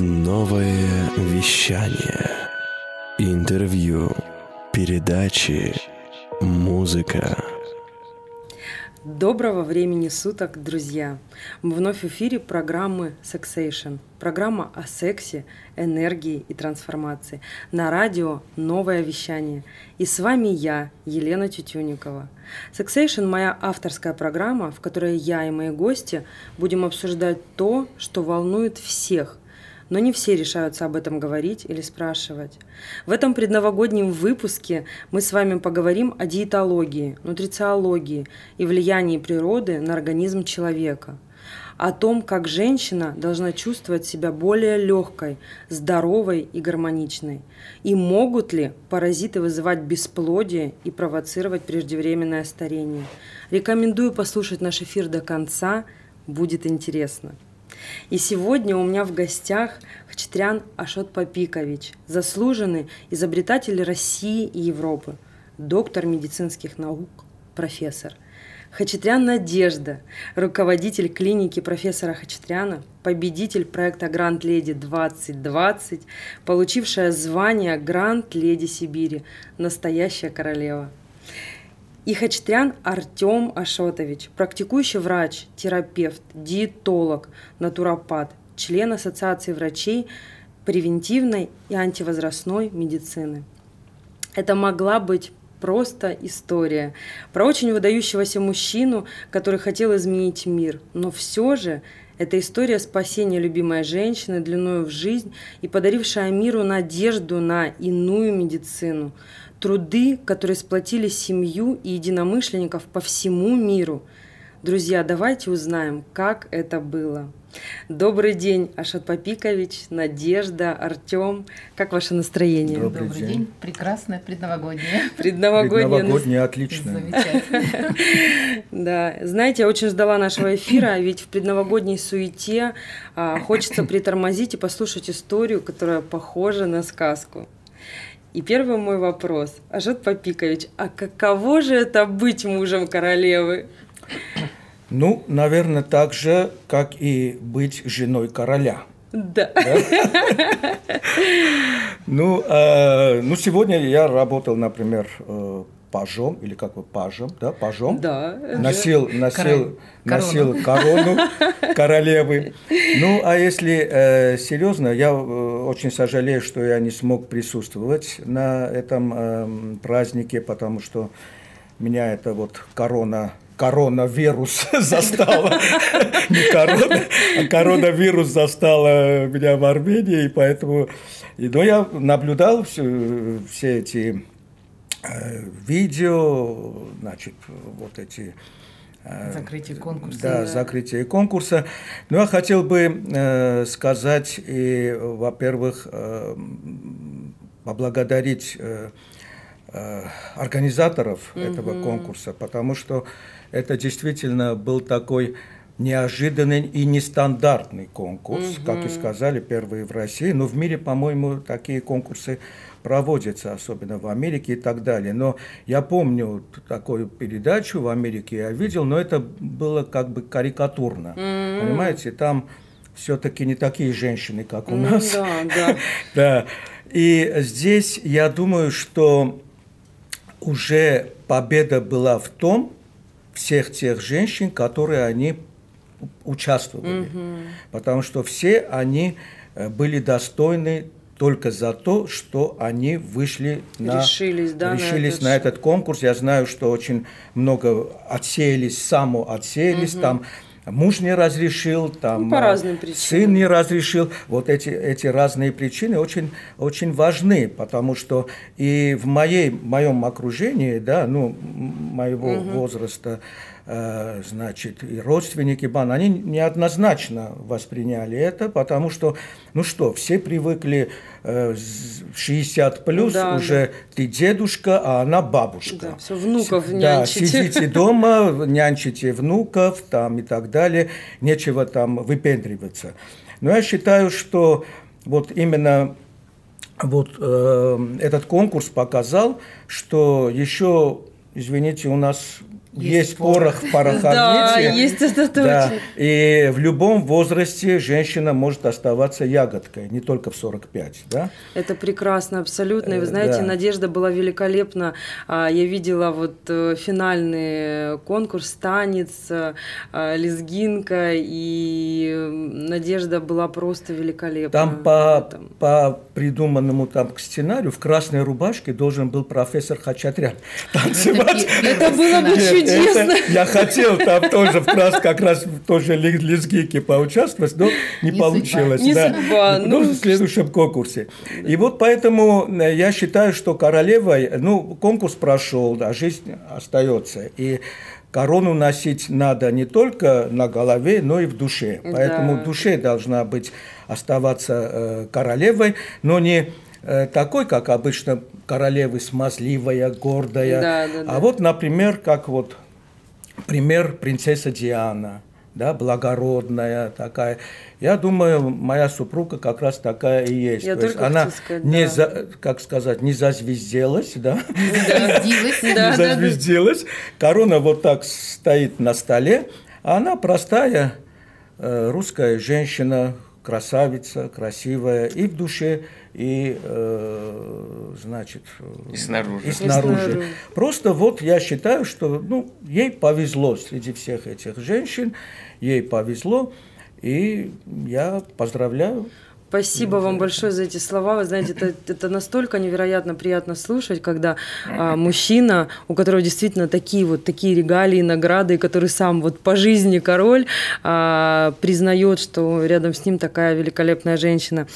Новое вещание. Интервью. Передачи. Музыка. Доброго времени суток, друзья! Мы вновь в эфире программы Sexation. Программа о сексе, энергии и трансформации. На радио «Новое вещание». И с вами я, Елена Тютюникова. Sexation – моя авторская программа, в которой я и мои гости будем обсуждать то, что волнует всех – но не все решаются об этом говорить или спрашивать. В этом предновогоднем выпуске мы с вами поговорим о диетологии, нутрициологии и влиянии природы на организм человека – о том, как женщина должна чувствовать себя более легкой, здоровой и гармоничной, и могут ли паразиты вызывать бесплодие и провоцировать преждевременное старение. Рекомендую послушать наш эфир до конца, будет интересно. И сегодня у меня в гостях Хачатрян Ашот Папикович, заслуженный изобретатель России и Европы, доктор медицинских наук, профессор. Хачатрян Надежда, руководитель клиники профессора Хачатряна, победитель проекта Гранд Леди 2020, получившая звание Гранд Леди Сибири, настоящая королева – и Хачатрян Артем Ашотович, практикующий врач, терапевт, диетолог, натуропат, член Ассоциации врачей превентивной и антивозрастной медицины. Это могла быть просто история про очень выдающегося мужчину, который хотел изменить мир, но все же это история спасения любимой женщины длиною в жизнь и подарившая миру надежду на иную медицину – труды, которые сплотили семью и единомышленников по всему миру. Друзья, давайте узнаем, как это было. Добрый день, Ашот Папикович, Надежда, Артем. Как ваше настроение? Добрый, Добрый день. день. Прекрасное предновогоднее. Предновогоднее. Предновогоднее отлично. Замечательно. Да, знаете, я очень ждала нашего эфира, ведь в предновогодней суете а, хочется притормозить и послушать историю, которая похожа на сказку. И первый мой вопрос. Ажат Папикович, а каково же это быть мужем королевы? Ну, наверное, так же, как и быть женой короля. Да. да? ну, э, ну, сегодня я работал, например, э, пажом, или как вы, пажем, да, пажом. Да. Носил, носил, носил корону королевы. Ну, а если э, серьезно, я э, очень сожалею, что я не смог присутствовать на этом э, празднике, потому что меня это вот корона коронавирус застала, не корона, а коронавирус застала меня в Армении, и поэтому, но я наблюдал все, все эти Э, видео, значит, вот эти э, Закрытие конкурса. Да, закрытие конкурса. Но я хотел бы э, сказать и, во-первых, э, поблагодарить э, э, организаторов mm-hmm. этого конкурса, потому что это действительно был такой неожиданный и нестандартный конкурс, mm-hmm. как и сказали, первые в России. Но в мире, по-моему, такие конкурсы проводится, особенно в Америке и так далее. Но я помню такую передачу в Америке, я видел, но это было как бы карикатурно. Mm-hmm. Понимаете, там все-таки не такие женщины, как у нас. Да, да. да. И здесь я думаю, что уже победа была в том, всех тех женщин, которые они участвовали. Угу. Потому что все они э, были достойны только за то, что они вышли на, решились, да, решились на, этот... на этот конкурс. Я знаю, что очень много отсеялись, само отсеялись, угу. там муж не разрешил, там ну, по разным причинам. сын не разрешил. Вот эти, эти разные причины очень, очень важны, потому что и в моей, моем окружении, да, ну, моего угу. возраста, значит, и родственники Бан, они неоднозначно восприняли это, потому что, ну что, все привыкли 60 э, плюс, да, уже да. ты дедушка, а она бабушка. Да, все, внуков нянчите. Да, сидите дома, нянчите внуков там и так далее, нечего там выпендриваться. Но я считаю, что вот именно вот э, этот конкурс показал, что еще, извините, у нас есть, есть порох в пороховнице. Да, есть это точно. Да. И в любом возрасте женщина может оставаться ягодкой, не только в 45, да? Это прекрасно, абсолютно. И вы э, знаете, да. Надежда была великолепна. А, я видела вот э, финальный конкурс «Танец», э, «Лезгинка», и Надежда была просто великолепна. Там по, по придуманному там к сценарию в красной рубашке должен был профессор Хачатрян танцевать. Это было бы чудесно я хотел там тоже в раз как раз тоже лезгийки поучаствовать, но не, не получилось. Судьба. Да. Не судьба. Ну, в следующем конкурсе. И вот поэтому э, я считаю, что королева, ну, конкурс прошел, а жизнь остается. И корону носить надо не только на голове, но и в душе. Поэтому да. в душе должна быть оставаться э, королевой, но не Э, такой, как обычно королевы, смазливая, гордая. Да, да, да. А вот, например, как вот пример принцесса Диана, да, благородная такая. Я думаю, моя супруга как раз такая и есть. Я То есть она сказать, не, да. за, как сказать, не зазвезделась, да? Не зазвезделась. Корона вот так стоит на столе, а она простая э, русская женщина, красавица, красивая и в душе, и, э, значит, и снаружи. И снаружи. И снаружи. Просто вот я считаю, что ну, ей повезло среди всех этих женщин, ей повезло, и я поздравляю. Спасибо вам большое за эти слова. Вы знаете, это, это настолько невероятно приятно слушать, когда а, мужчина, у которого действительно такие вот такие регалии, награды, который сам вот по жизни король, а, признает, что рядом с ним такая великолепная женщина.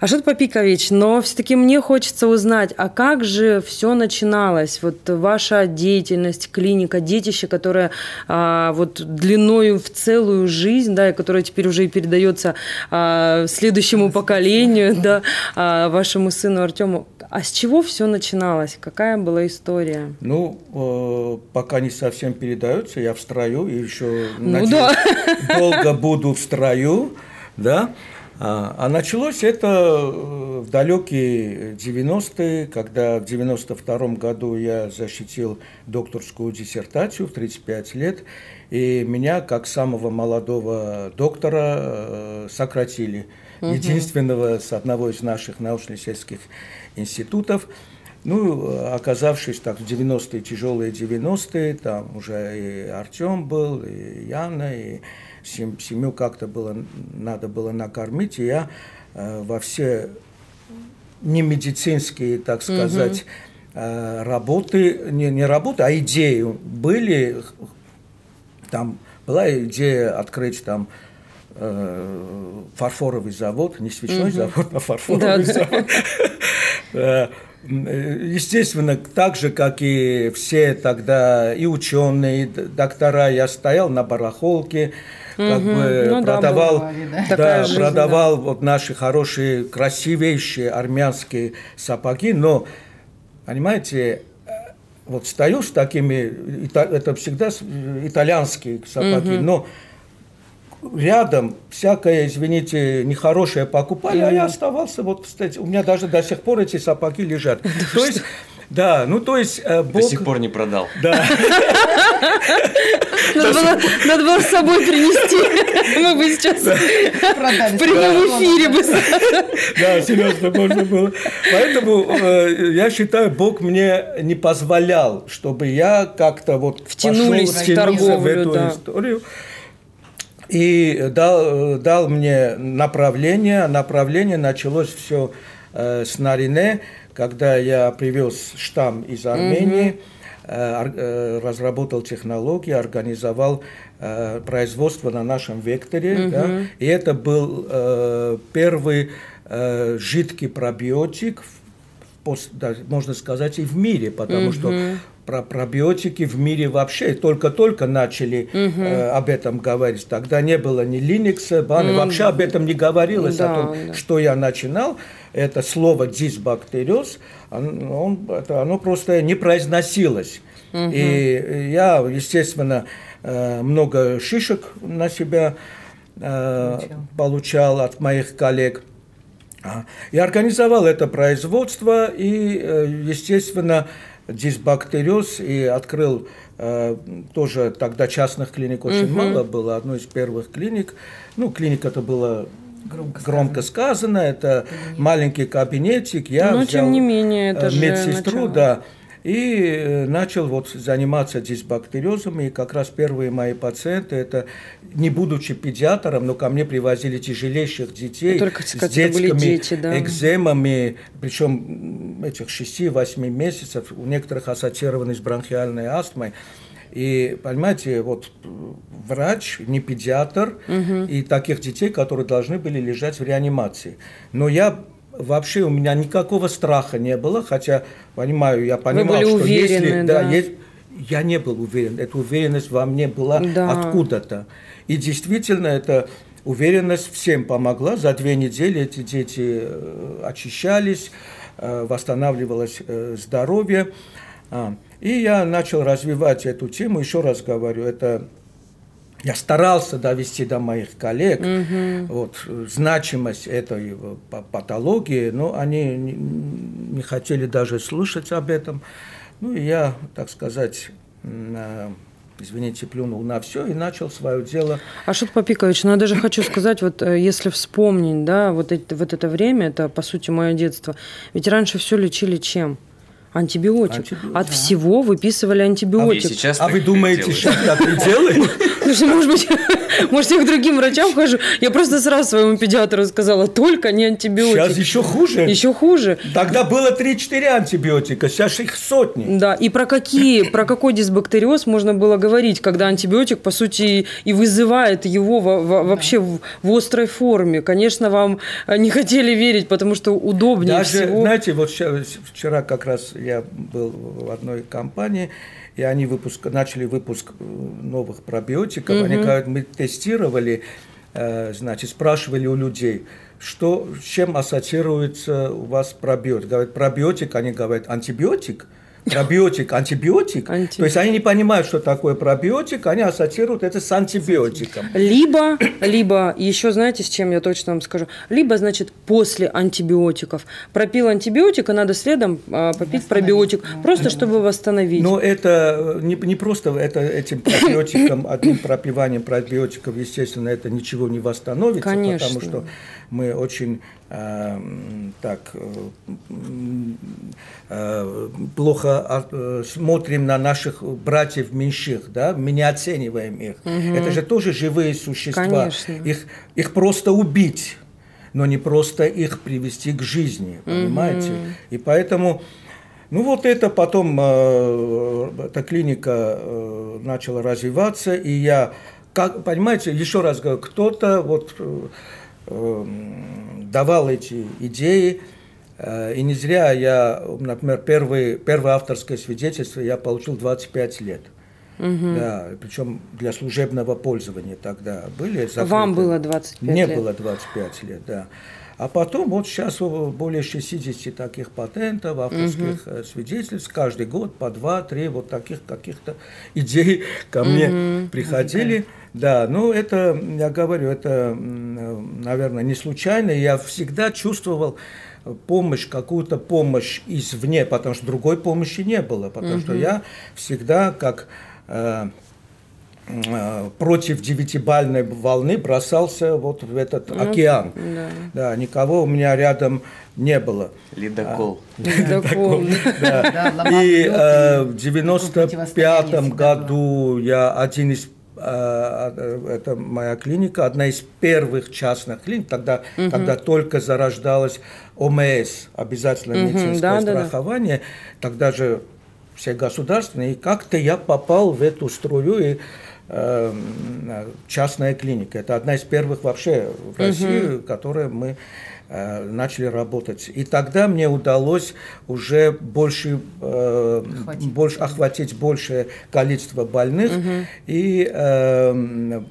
Ашот Попикович, но все-таки мне хочется узнать, а как же все начиналось? Вот ваша деятельность, клиника, детище, которое а, вот длиною в целую жизнь, да, и которое теперь уже и передается а, следующему поколению, да, а, вашему сыну Артему. А с чего все начиналось? Какая была история? Ну, э, пока не совсем передается, я в строю и еще ну, да. долго буду в строю, да. А, а началось это э, в далекие 90-е, когда в 92 году я защитил докторскую диссертацию в 35 лет, и меня, как самого молодого доктора, э, сократили. Угу. Единственного с одного из наших научно-исследовательских институтов. Ну, оказавшись так в 90-е, тяжелые 90-е, там уже и Артем был, и Яна, и семью как-то было, надо было накормить, и я э, во все не медицинские, так сказать, угу. э, работы, не, не работы, а идеи были, там была идея открыть там э, фарфоровый завод, не свечной угу. завод, а фарфоровый да, завод. Да. Э, естественно, так же, как и все тогда, и ученые, и доктора, я стоял на барахолке, как угу. бы ну, продавал, да, бывали, да. да жизнь, продавал да. вот наши хорошие, красивейшие армянские сапоги, но, понимаете, вот стою с такими, это всегда итальянские сапоги, угу. но рядом всякое, извините, нехорошее покупали, mm-hmm. а я оставался, вот, кстати, у меня даже до сих пор эти сапоги лежат. То есть да, ну то есть э, Бог... До сих пор не продал. Да. Надо было, надо было с собой принести. Мы бы сейчас в прямом эфире бы. Да, серьезно, можно было. Поэтому э, я считаю, Бог мне не позволял, чтобы я как-то вот втянулись в торговлю, в эту да. историю и дал, дал мне направление. Направление началось все э, с Нарине, когда я привез штамм из Армении, mm-hmm. разработал технологии, организовал э, производство на нашем векторе. Mm-hmm. Да, и это был э, первый э, жидкий пробиотик, можно сказать, и в мире, потому mm-hmm. что про пробиотики в мире вообще только-только начали угу. э, об этом говорить. Тогда не было ни Linux, баны, mm. вообще об этом не говорилось, да, о том, да. что я начинал. Это слово дисбактериоз, он, это, оно просто не произносилось. Угу. И я, естественно, э, много шишек на себя э, получал от моих коллег. А, я организовал это производство и, э, естественно, дисбактериоз и открыл тоже тогда частных клиник очень угу. мало было, одной из первых клиник. Ну, клиника это была громко, громко сказано, это Кабинет. маленький кабинетик. Я Но взял тем не менее это медсестру, же да. И э, начал вот заниматься дисбактериозом, и как раз первые мои пациенты, это не будучи педиатром, но ко мне привозили тяжелейших детей Только, с детскими дети, да. экземами, причем этих 6-8 месяцев, у некоторых ассоциированы с бронхиальной астмой. И, понимаете, вот врач, не педиатр, угу. и таких детей, которые должны были лежать в реанимации. Но я вообще у меня никакого страха не было, хотя понимаю, я понимал, что уверены, если да, да. есть, я не был уверен, эта уверенность во мне была да. откуда-то. И действительно, эта уверенность всем помогла. За две недели эти дети э, очищались, э, восстанавливалось э, здоровье. И я начал развивать эту тему, еще раз говорю, это я старался довести до моих коллег угу. вот, значимость этой патологии, но они не, хотели даже слушать об этом. Ну и я, так сказать, извините, плюнул на все и начал свое дело. А Ашот Попикович, ну я даже хочу сказать, вот э, если вспомнить, да, вот, это, вот это время, это, по сути, мое детство, ведь раньше все лечили чем? Антибиотик. антибиотик. От да. всего выписывали антибиотик. А, сейчас а вы думаете, сейчас так и? Слушай, может быть, может, я к другим врачам хожу. Я просто сразу своему педиатру сказала, только не антибиотик. Сейчас еще хуже. Еще хуже. Тогда было 3-4 антибиотика, сейчас их сотни. Да, и про какие, про какой дисбактериоз можно было говорить, когда антибиотик, по сути, и вызывает его вообще в, в острой форме. Конечно, вам не хотели верить, потому что удобнее Даже, всего. знаете, вот вчера как раз я был в одной компании, и они выпуск, начали выпуск э, новых пробиотиков. Угу. Они говорят, мы тестировали, э, значит, спрашивали у людей, что, с чем ассоциируется у вас пробиотик. Говорят, пробиотик, они говорят, антибиотик – Пробиотик, антибиотик. антибиотик. То есть они не понимают, что такое пробиотик, они ассоциируют это с антибиотиком. Либо, либо, еще знаете, с чем я точно вам скажу, либо, значит, после антибиотиков. Пропил антибиотик, и надо следом а, попить пробиотик, просто чтобы восстановить. Но это э, не, не просто это, этим пробиотиком, одним пропиванием пробиотиков, естественно, это ничего не восстановится, Конечно. потому что мы очень э, так э, плохо а, смотрим на наших братьев меньших, да, мы не оцениваем их. Угу. Это же тоже живые существа. Конечно. Их, их просто убить, но не просто их привести к жизни, понимаете? Угу. И поэтому... Ну вот это потом э, эта клиника э, начала развиваться, и я, как, понимаете, еще раз говорю, кто-то вот э, давал эти идеи. Э, и не зря я, например, первый, первое авторское свидетельство я получил 25 лет. Угу. Да, причем для служебного пользования тогда были закрыты. Вам было 25 Мне лет? было 25 лет, да. А потом вот сейчас более 60 таких патентов, авторских угу. свидетельств, каждый год по 2-3 вот таких каких-то идей ко мне угу. приходили. Да, ну это, я говорю, это, наверное, не случайно. Я всегда чувствовал помощь, какую-то помощь извне, потому что другой помощи не было, потому угу. что я всегда как э, э, против девятибальной волны бросался вот в этот ну, океан. Да. да, никого у меня рядом не было. Ледокол. Ледокол. И э, в девяносто пятом году я один из а, а, это моя клиника, одна из первых частных клиник, тогда, угу. когда только зарождалась ОМС, обязательное угу, медицинское да, страхование, да, да. тогда же все государственные, и как-то я попал в эту струю, и э, частная клиника. Это одна из первых вообще в России, угу. которая мы Э, начали работать. И тогда мне удалось уже больше, э, больше охватить большее количество больных угу. и э,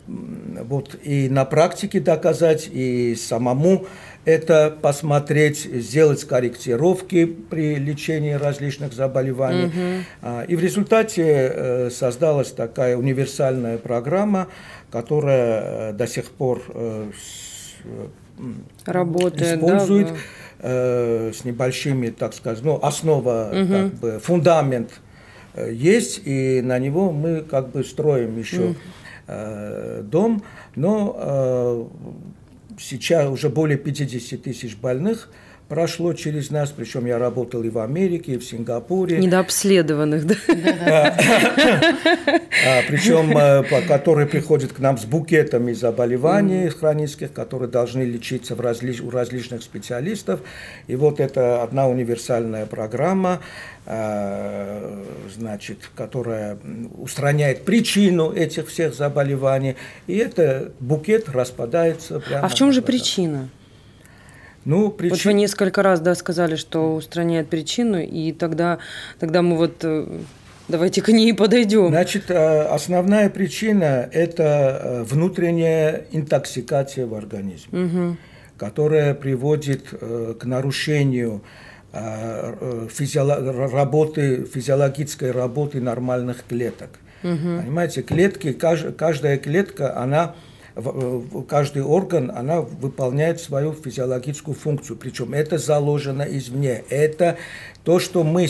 вот и на практике доказать и самому это посмотреть, сделать корректировки при лечении различных заболеваний. Угу. И в результате э, создалась такая универсальная программа, которая до сих пор работает, использует. Да, э, с небольшими, так сказать, ну, основа, угу. как бы, фундамент э, есть, и на него мы как бы строим еще угу. э, дом, но э, сейчас уже более 50 тысяч больных – прошло через нас, причем я работал и в Америке, и в Сингапуре. Недообследованных, да? А, причем, э, которые приходят к нам с букетами заболеваний хронических, которые должны лечиться у различных специалистов. И вот это одна универсальная программа, э, значит, которая устраняет причину этих всех заболеваний. И этот букет распадается прямо. А в чем же причина? Ну, причин... Вот вы несколько раз да, сказали, что устраняет причину, и тогда, тогда мы вот э, давайте к ней подойдем. Значит, э, основная причина – это э, внутренняя интоксикация в организме, угу. которая приводит к нарушению физиолог... работы, физиологической работы нормальных клеток. Угу. Понимаете, клетки, каждая клетка, она каждый орган, она выполняет свою физиологическую функцию. Причем это заложено извне. Это то, что мы,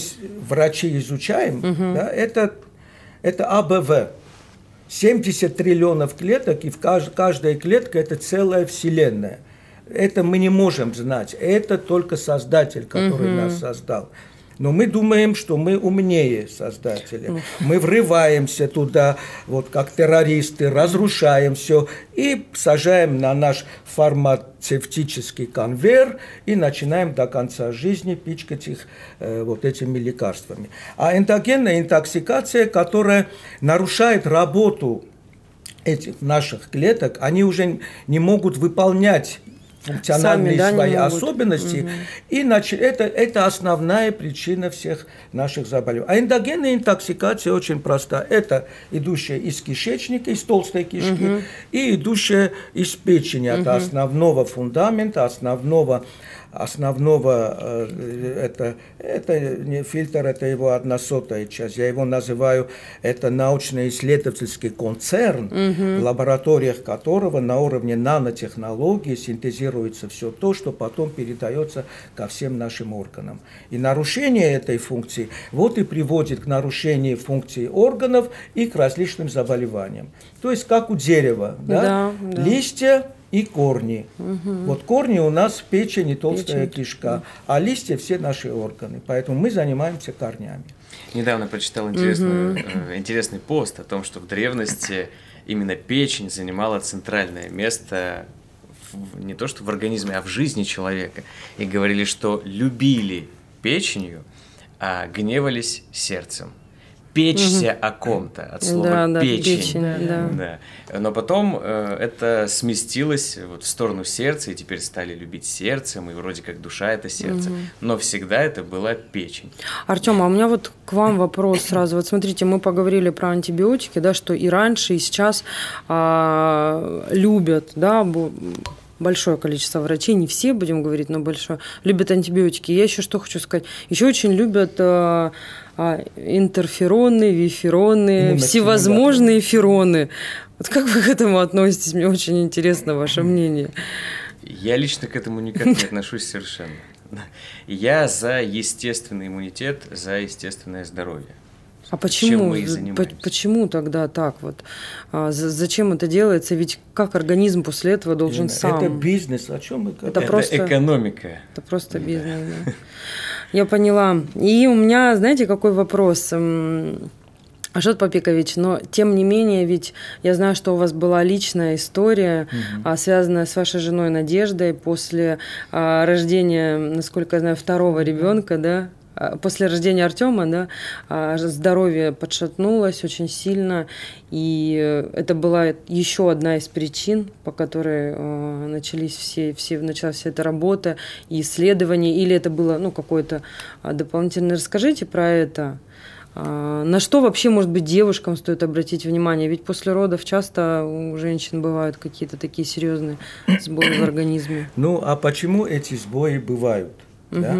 врачи, изучаем, угу. да, это, это АБВ. 70 триллионов клеток, и в кажд, каждая клетка – это целая вселенная. Это мы не можем знать. Это только Создатель, который угу. нас создал. Но мы думаем, что мы умнее создатели. Мы врываемся туда, вот как террористы, разрушаем все и сажаем на наш фармацевтический конвейер и начинаем до конца жизни пичкать их э, вот этими лекарствами. А эндогенная интоксикация, которая нарушает работу этих наших клеток, они уже не могут выполнять функциональные Сами, да, свои особенности. Угу. И значит, это, это основная причина всех наших заболеваний. А эндогенная интоксикация очень проста. Это идущая из кишечника, из толстой кишки, угу. и идущая из печени. Угу. Это основного фундамента, основного основного, э, это, это не фильтр, это его одна сотая часть. Я его называю, это научно-исследовательский концерн, угу. в лабораториях которого на уровне нанотехнологии синтезируется все то, что потом передается ко всем нашим органам. И нарушение этой функции вот и приводит к нарушению функции органов и к различным заболеваниям. То есть как у дерева, да? Да, да. листья и корни. Угу. Вот корни у нас печень и толстая печень. кишка, а листья все наши органы. Поэтому мы занимаемся корнями. Недавно прочитал интересную, угу. э, интересный пост о том, что в древности именно печень занимала центральное место в, не то что в организме, а в жизни человека. И говорили, что любили печенью, а гневались сердцем печься угу. о ком-то, от слова да, да, печень. печень да. Да. Но потом э, это сместилось вот в сторону сердца, и теперь стали любить сердцем, и вроде как душа это сердце. Угу. Но всегда это была печень. Артем, а у меня вот к вам вопрос сразу. Вот смотрите, мы поговорили про антибиотики, да, что и раньше, и сейчас а, любят, да, большое количество врачей, не все, будем говорить, но большое, любят антибиотики. Я еще что хочу сказать. Еще очень любят э, э, интерфероны, вифероны, всевозможные фероны. Вот как вы к этому относитесь? Мне очень интересно ваше мнение. Я лично к этому никак не отношусь совершенно. Я за естественный иммунитет, за естественное здоровье. А почему? Почему тогда так вот? А, зачем это делается? Ведь как организм после этого должен Именно. сам? Это бизнес. О чем мы Это, это просто экономика. Это просто бизнес. Да. Я поняла. И у меня, знаете, какой вопрос? Ашот Папикович, но тем не менее, ведь я знаю, что у вас была личная история, угу. связанная с вашей женой Надеждой после а, рождения, насколько я знаю, второго ребенка, да, после рождения Артема, да, а, здоровье подшатнулось очень сильно, и это была еще одна из причин, по которой а, начались все, все, началась вся эта работа и исследования, или это было, ну, какое-то дополнительное. Расскажите про это. На что вообще, может быть, девушкам стоит обратить внимание? Ведь после родов часто у женщин бывают какие-то такие серьезные сбои в организме. Ну, а почему эти сбои бывают? Угу. Да?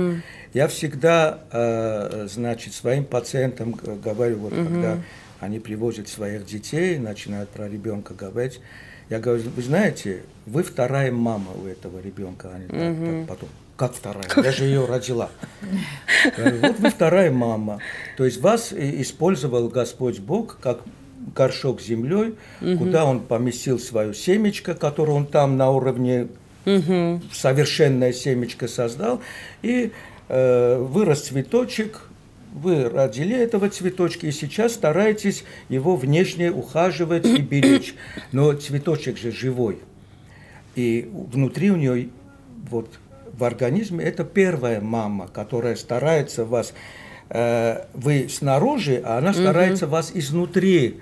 Я всегда, э, значит, своим пациентам говорю, вот угу. когда они привозят своих детей, начинают про ребенка говорить, Я говорю, вы знаете, вы вторая мама у этого ребенка. Они так, так потом, как вторая? Я же ее родила. вот вы вторая мама. То есть вас использовал Господь Бог как горшок с землей, угу. куда он поместил свою семечко, которое он там на уровне угу. совершенное семечко создал, и вырос цветочек, вы родили этого цветочка и сейчас стараетесь его внешне ухаживать и беречь. Но цветочек же живой. И внутри у нее, вот в организме, это первая мама, которая старается вас, э, вы снаружи, а она старается угу. вас изнутри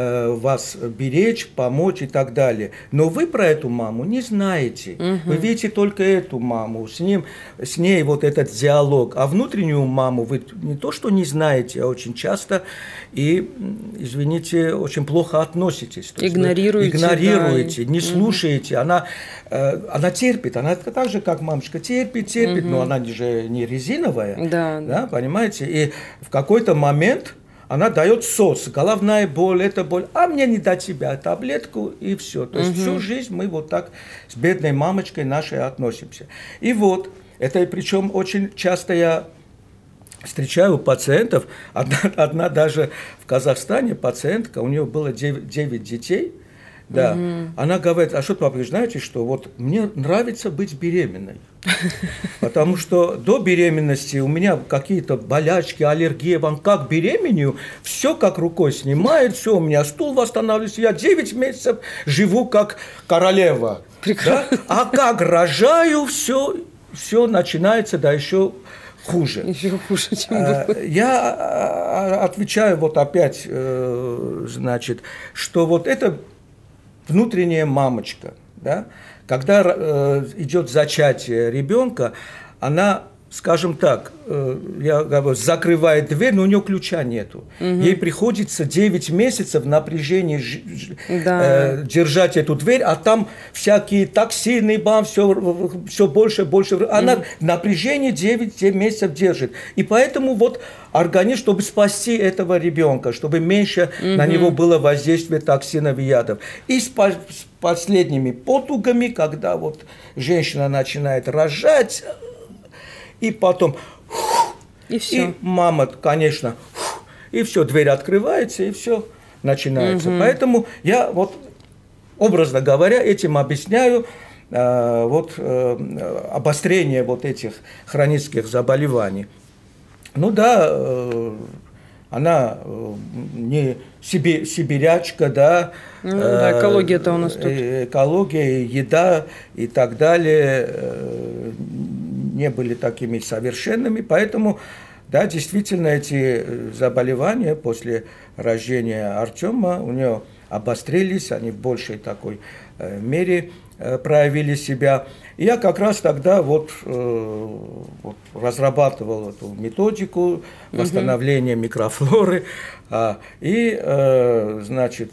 Э, вас беречь, помочь и так далее. Но вы про эту маму не знаете. Угу. Вы видите только эту маму, с, ним, с ней вот этот диалог. А внутреннюю маму вы не то что не знаете, а очень часто и, извините, очень плохо относитесь. То игнорируете. Игнорируете, да. не слушаете. Угу. Она, э, она терпит, она так же, как мамочка, терпит, терпит, угу. но она же не резиновая. Да. да. Понимаете? И в какой-то момент она дает СОС, головная боль, это боль, а мне не дать себя таблетку и все. То есть угу. всю жизнь мы вот так с бедной мамочкой нашей относимся. И вот, это причем очень часто я встречаю у пациентов, одна, одна даже в Казахстане пациентка, у нее было 9, 9 детей, да. Угу. Она говорит, а что, папа, знаете, что вот мне нравится быть беременной. Потому что до беременности у меня какие-то болячки, аллергии, вам как беременю, все как рукой снимает, все, у меня стул восстанавливается, я 9 месяцев живу как королева. Да? А как рожаю, все, все начинается, да еще хуже. Еще хуже, чем а, было. Я а, отвечаю вот опять, э, значит, что вот это внутренняя мамочка, да, когда э, идет зачатие ребенка, она скажем так, э, я говорю, закрывает дверь, но у нее ключа нету. Угу. Ей приходится 9 месяцев в напряжении да. э, держать эту дверь, а там всякие токсины, бам, все, все больше, больше. Она угу. напряжение 9, 9 месяцев держит. И поэтому вот организм, чтобы спасти этого ребенка, чтобы меньше угу. на него было воздействие токсинов и ядов. И с, с последними потугами, когда вот женщина начинает рожать, и потом... И все. И мама, конечно, и все, дверь открывается, и все начинается. Угу. Поэтому я вот, образно говоря, этим объясняю э, вот, э, обострение вот этих хронических заболеваний. Ну да, э, она э, не себе, сибирячка, да. Ну, да, э, экология-то у нас тут. Экология, еда и так далее не были такими совершенными, поэтому, да, действительно, эти э, заболевания после рождения Артема у него обострились, они в большей такой э, мере э, проявили себя. И я как раз тогда вот, вот разрабатывал эту методику восстановления угу. микрофлоры. А, и, значит,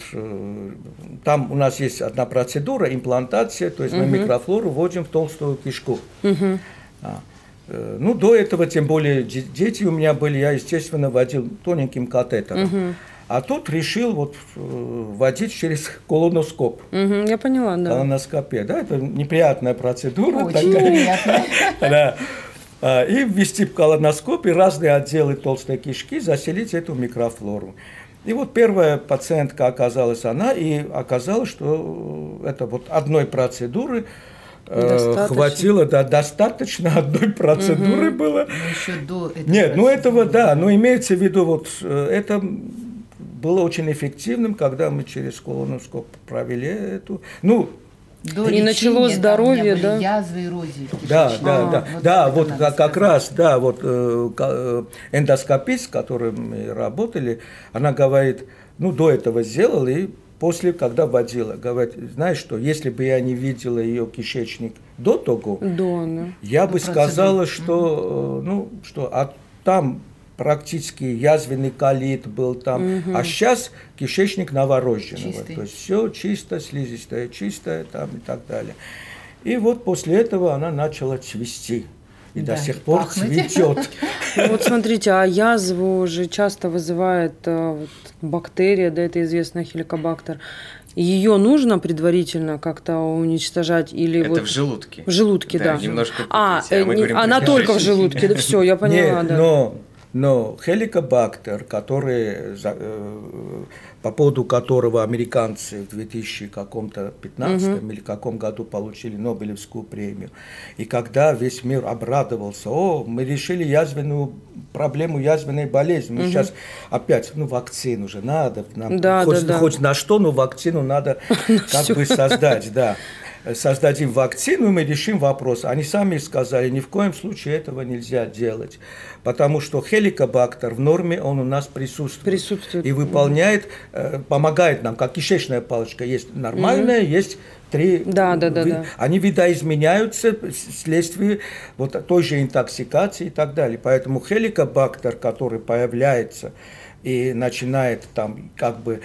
там у нас есть одна процедура, имплантация, то есть угу. мы микрофлору вводим в толстую кишку. Угу. А, э, ну, до этого, тем более, дети у меня были, я, естественно, водил тоненьким катетером. Угу. А тут решил вот э, водить через колоноскоп. Угу, я поняла, да. Колоноскопия, да, это неприятная процедура. Очень такая. приятная. Да. А, и ввести в колоноскопе разные отделы толстой кишки, заселить эту микрофлору. И вот первая пациентка оказалась она, и оказалось, что это вот одной процедуры Э, хватило, да, достаточно одной процедуры угу. было. Но еще до этого. Нет, ну этого, да, но имеется в виду, вот э, это было очень эффективным, когда мы через колоноскоп провели эту, ну, до и начало здоровье, да? Язвы, эрозии. Да, да, а, да, вот да, вот как, как раз, да, вот э, эндоскопист, с которым мы работали, она говорит, ну до этого сделал и после, когда водила, говорит, знаешь что, если бы я не видела ее кишечник до того, до, да. я до бы сказала, что, mm ну, что а там практически язвенный колит был там, угу. а сейчас кишечник новорожденного, Чистый. то есть все чисто, слизистое, чистое там и так далее. И вот после этого она начала цвести и да, до сих пор пахнуть. цветет. Вот смотрите, а язву же часто вызывает э, вот, бактерия, да, это известная хеликобактер. ее нужно предварительно как-то уничтожать или Это вот в желудке. в желудке, да. Немножко А, а мы э, говорим она только в желудке, да, все, я поняла, Нет, да. но, но хеликобактер, который, э, по поводу которого американцы в 2000 каком-то 15 или каком году получили Нобелевскую премию, и когда весь мир обрадовался, о, мы решили язвенную проблему язвенной болезни, мы сейчас опять, ну, вакцину же надо, нам Да, хоть, да, да. хоть на что, но вакцину надо как бы создать, да. Создадим вакцину, и мы решим вопрос. Они сами сказали, ни в коем случае этого нельзя делать, потому что хеликобактер в норме, он у нас присутствует. Присутствует. И выполняет, э, помогает нам, как кишечная палочка. Есть нормальная, есть три. Да, да, да, ви- да. Они видоизменяются вследствие вот той же интоксикации и так далее. Поэтому хеликобактер, который появляется и начинает там как бы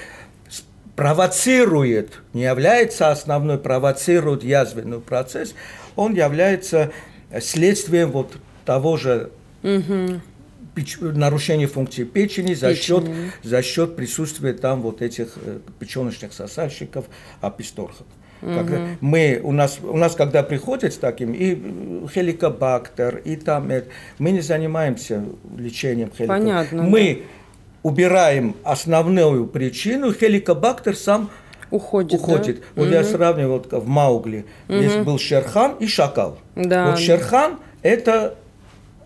провоцирует, не является основной, провоцирует язвенный процесс, он является следствием вот того же печ- нарушения функции печени за счет, за счет присутствия там вот этих э, печеночных сосальщиков, аписторхов. Когда мы, у, нас, у нас, когда приходят с таким, и э, хеликобактер, и там, э, мы не занимаемся лечением хеликобактера. Понятно, Мы убираем основную причину, хеликобактер сам Уходит, да? уходит. Вот я сравниваю, вот в Маугли, есть был Шерхан и Шакал. Да. Вот Шерхан – это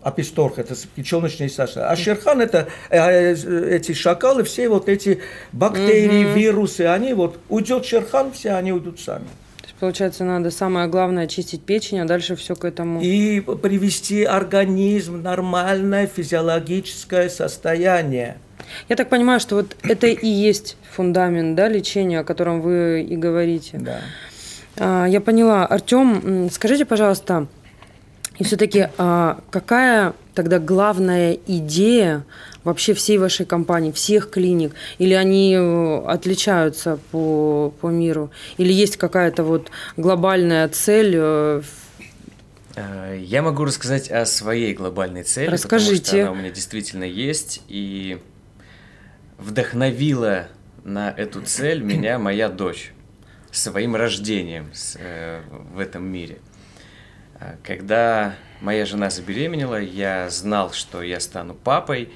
аписторх, это печеночные сосуды. А Шерхан – это э, э, эти шакалы, все вот эти бактерии, вирусы, они вот, уйдет Шерхан, все они уйдут сами. То есть, получается, надо самое главное очистить печень, а дальше все к этому. И привести организм в нормальное физиологическое состояние. Я так понимаю, что вот это и есть фундамент, да, лечения, о котором вы и говорите. Да. А, Я поняла. Артем, скажите, пожалуйста, и все-таки какая тогда главная идея вообще всей вашей компании, всех клиник? Или они э, отличаются по, по миру? Или есть какая-то вот глобальная цель? э, Э, Я могу рассказать о своей глобальной цели, потому Расскажите. что она у меня действительно есть, и вдохновила на эту цель меня моя дочь своим рождением с- э, в этом мире. А, Когда моя жена забеременела, я знал, что я стану папой.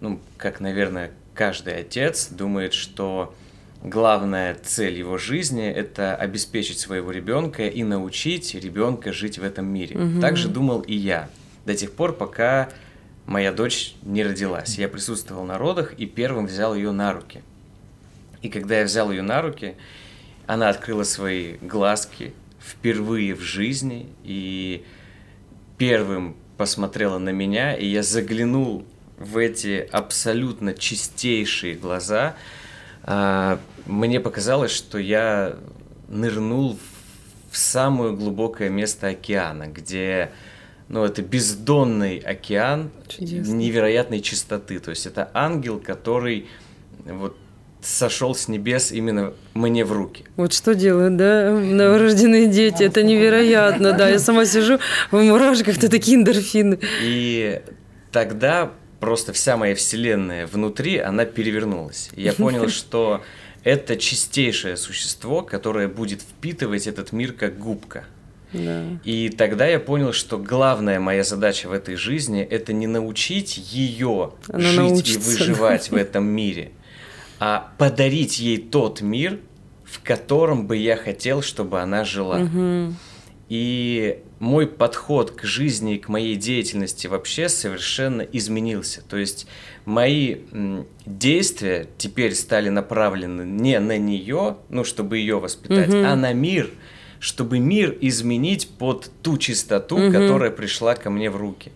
Ну, как, наверное, каждый отец думает, что главная цель его жизни – это обеспечить своего ребенка и научить ребенка жить в этом мире. Так же думал и я до тех пор, пока моя дочь не родилась. Я присутствовал на родах и первым взял ее на руки. И когда я взял ее на руки, она открыла свои глазки впервые в жизни и первым посмотрела на меня, и я заглянул в эти абсолютно чистейшие глаза. А, Мне показалось, что я нырнул в самое глубокое место океана, где ну, это бездонный океан Чудесно. невероятной чистоты. То есть это ангел, который вот сошел с небес именно мне в руки. Вот что делают, да, новорожденные дети, это невероятно, да, я сама сижу в мурашках, это такие эндорфины. И тогда просто вся моя вселенная внутри, она перевернулась. Я понял, что это чистейшее существо, которое будет впитывать этот мир как губка. Да. И тогда я понял, что главная моя задача в этой жизни – это не научить ее Она жить и научится, выживать в этом мире, а подарить ей тот мир, в котором бы я хотел, чтобы она жила. Мгм. И мой подход к жизни и к моей деятельности вообще совершенно изменился. То есть мои действия теперь стали направлены не на нее, ну, чтобы ее воспитать, Мгм. а на мир, чтобы мир изменить под ту чистоту, Мгм. которая пришла ко мне в руки.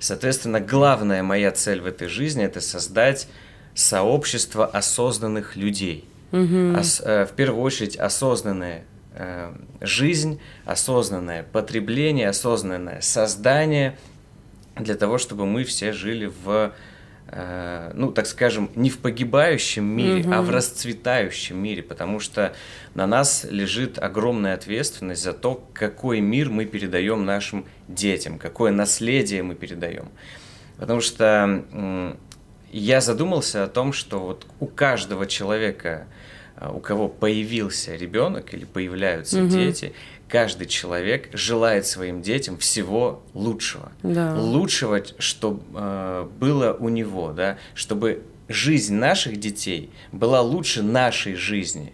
Соответственно, главная моя цель в этой жизни – это создать сообщество осознанных людей. Мгм. Ос- э, в первую очередь осознанная э, жизнь, осознанное потребление, осознанное создание для того, чтобы мы все жили в, э, ну, так скажем, не в погибающем мире, а в расцветающем мире, потому что на нас лежит огромная ответственность за то, какой мир мы передаем нашим детям, какое наследие мы передаем. Потому что м, я задумался о том, что вот у каждого человека у кого появился ребенок или появляются угу. дети, каждый человек желает своим детям всего лучшего. Да. Лучшего, что э, было у него, да, чтобы жизнь наших детей была лучше нашей жизни.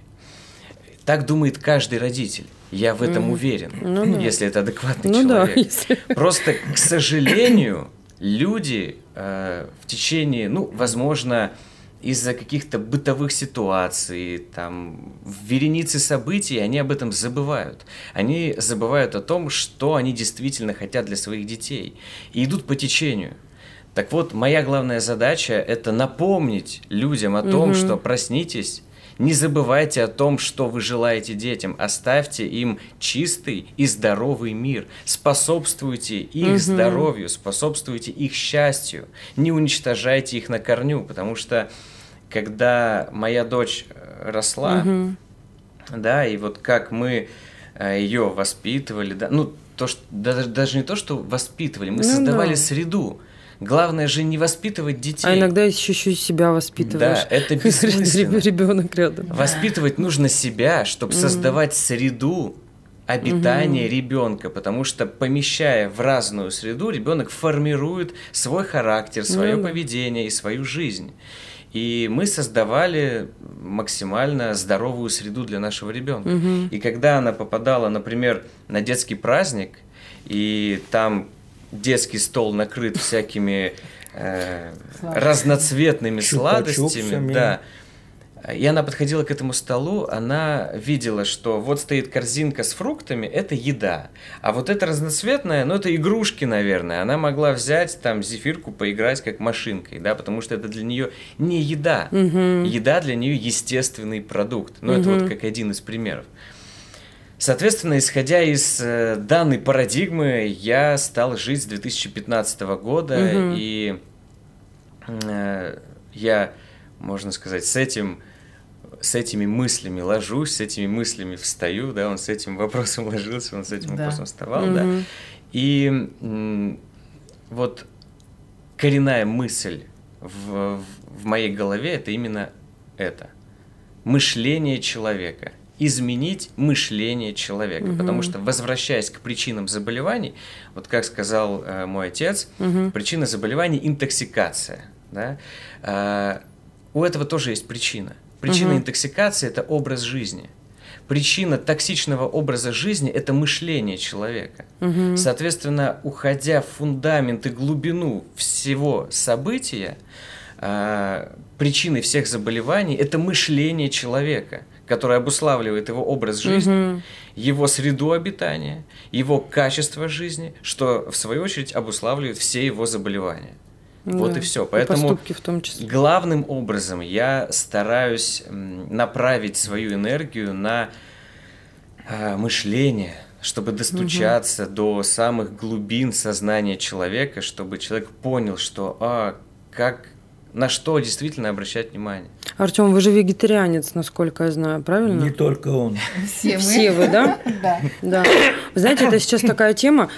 Так думает каждый родитель. Я в этом mm. уверен, ну, да. если это адекватный ну, человек. Да, если... Просто, к сожалению, люди э, в течение, ну, возможно, из-за каких-то бытовых ситуаций, там, в веренице событий, они об этом забывают. Они забывают о том, что они действительно хотят для своих детей. И идут по течению. Так вот, моя главная задача – это напомнить людям о том, угу. что проснитесь, не забывайте о том, что вы желаете детям. Оставьте им чистый и здоровый мир. Способствуйте их угу. здоровью, способствуйте их счастью. Не уничтожайте их на корню, потому что когда моя дочь э, росла, угу. да, и вот как мы э, ее воспитывали, да, ну, то, что, даже, даже не то, что воспитывали, мы ну, создавали да. среду. Главное же не воспитывать детей. А иногда еще, еще себя воспитываешь. Да, это бессмысленно. Ребенок рядом. Воспитывать нужно себя, чтобы mm. создавать среду обитания угу. ребенка, потому что помещая в разную среду, ребенок формирует свой характер, свое mm. поведение и свою жизнь. И мы создавали максимально здоровую среду для нашего ребенка. Угу. И когда она попадала, например, на детский праздник, и там детский стол накрыт всякими э, разноцветными сладостями, да. И она подходила к этому столу, она видела, что вот стоит корзинка с фруктами, это еда. А вот это разноцветное, ну это игрушки, наверное. Она могла взять там зефирку, поиграть как машинкой, да, потому что это для нее не еда. Угу. Еда для нее естественный продукт. Ну угу. это вот как один из примеров. Соответственно, исходя из э, данной парадигмы, я стал жить с 2015 года, угу. и э, я, можно сказать, с этим с этими мыслями ложусь, с этими мыслями встаю, да, он с этим вопросом ложился, он с этим да. вопросом вставал, угу. да. И вот коренная мысль в, в моей голове это именно это. Мышление человека – изменить мышление человека. Угу. Потому что, возвращаясь к причинам заболеваний, вот как сказал э, мой отец, угу. причина заболеваний – интоксикация. Да? Э, у этого тоже есть причина. Причина угу. интоксикации – это образ жизни. Причина токсичного образа жизни – это мышление человека. Угу. Соответственно, уходя в фундамент и глубину всего события, э, причиной всех заболеваний – это мышление человека – которая обуславливает его образ жизни, угу. его среду обитания, его качество жизни, что в свою очередь обуславливает все его заболевания. Да. Вот и все. Поэтому и поступки в том числе. главным образом я стараюсь направить свою энергию на э, мышление, чтобы достучаться угу. до самых глубин сознания человека, чтобы человек понял, что а, как на что действительно обращать внимание. Артем, вы же вегетарианец, насколько я знаю, правильно? Не только он. Все мы. Все вы, да? Да. Да. Знаете, это сейчас такая тема,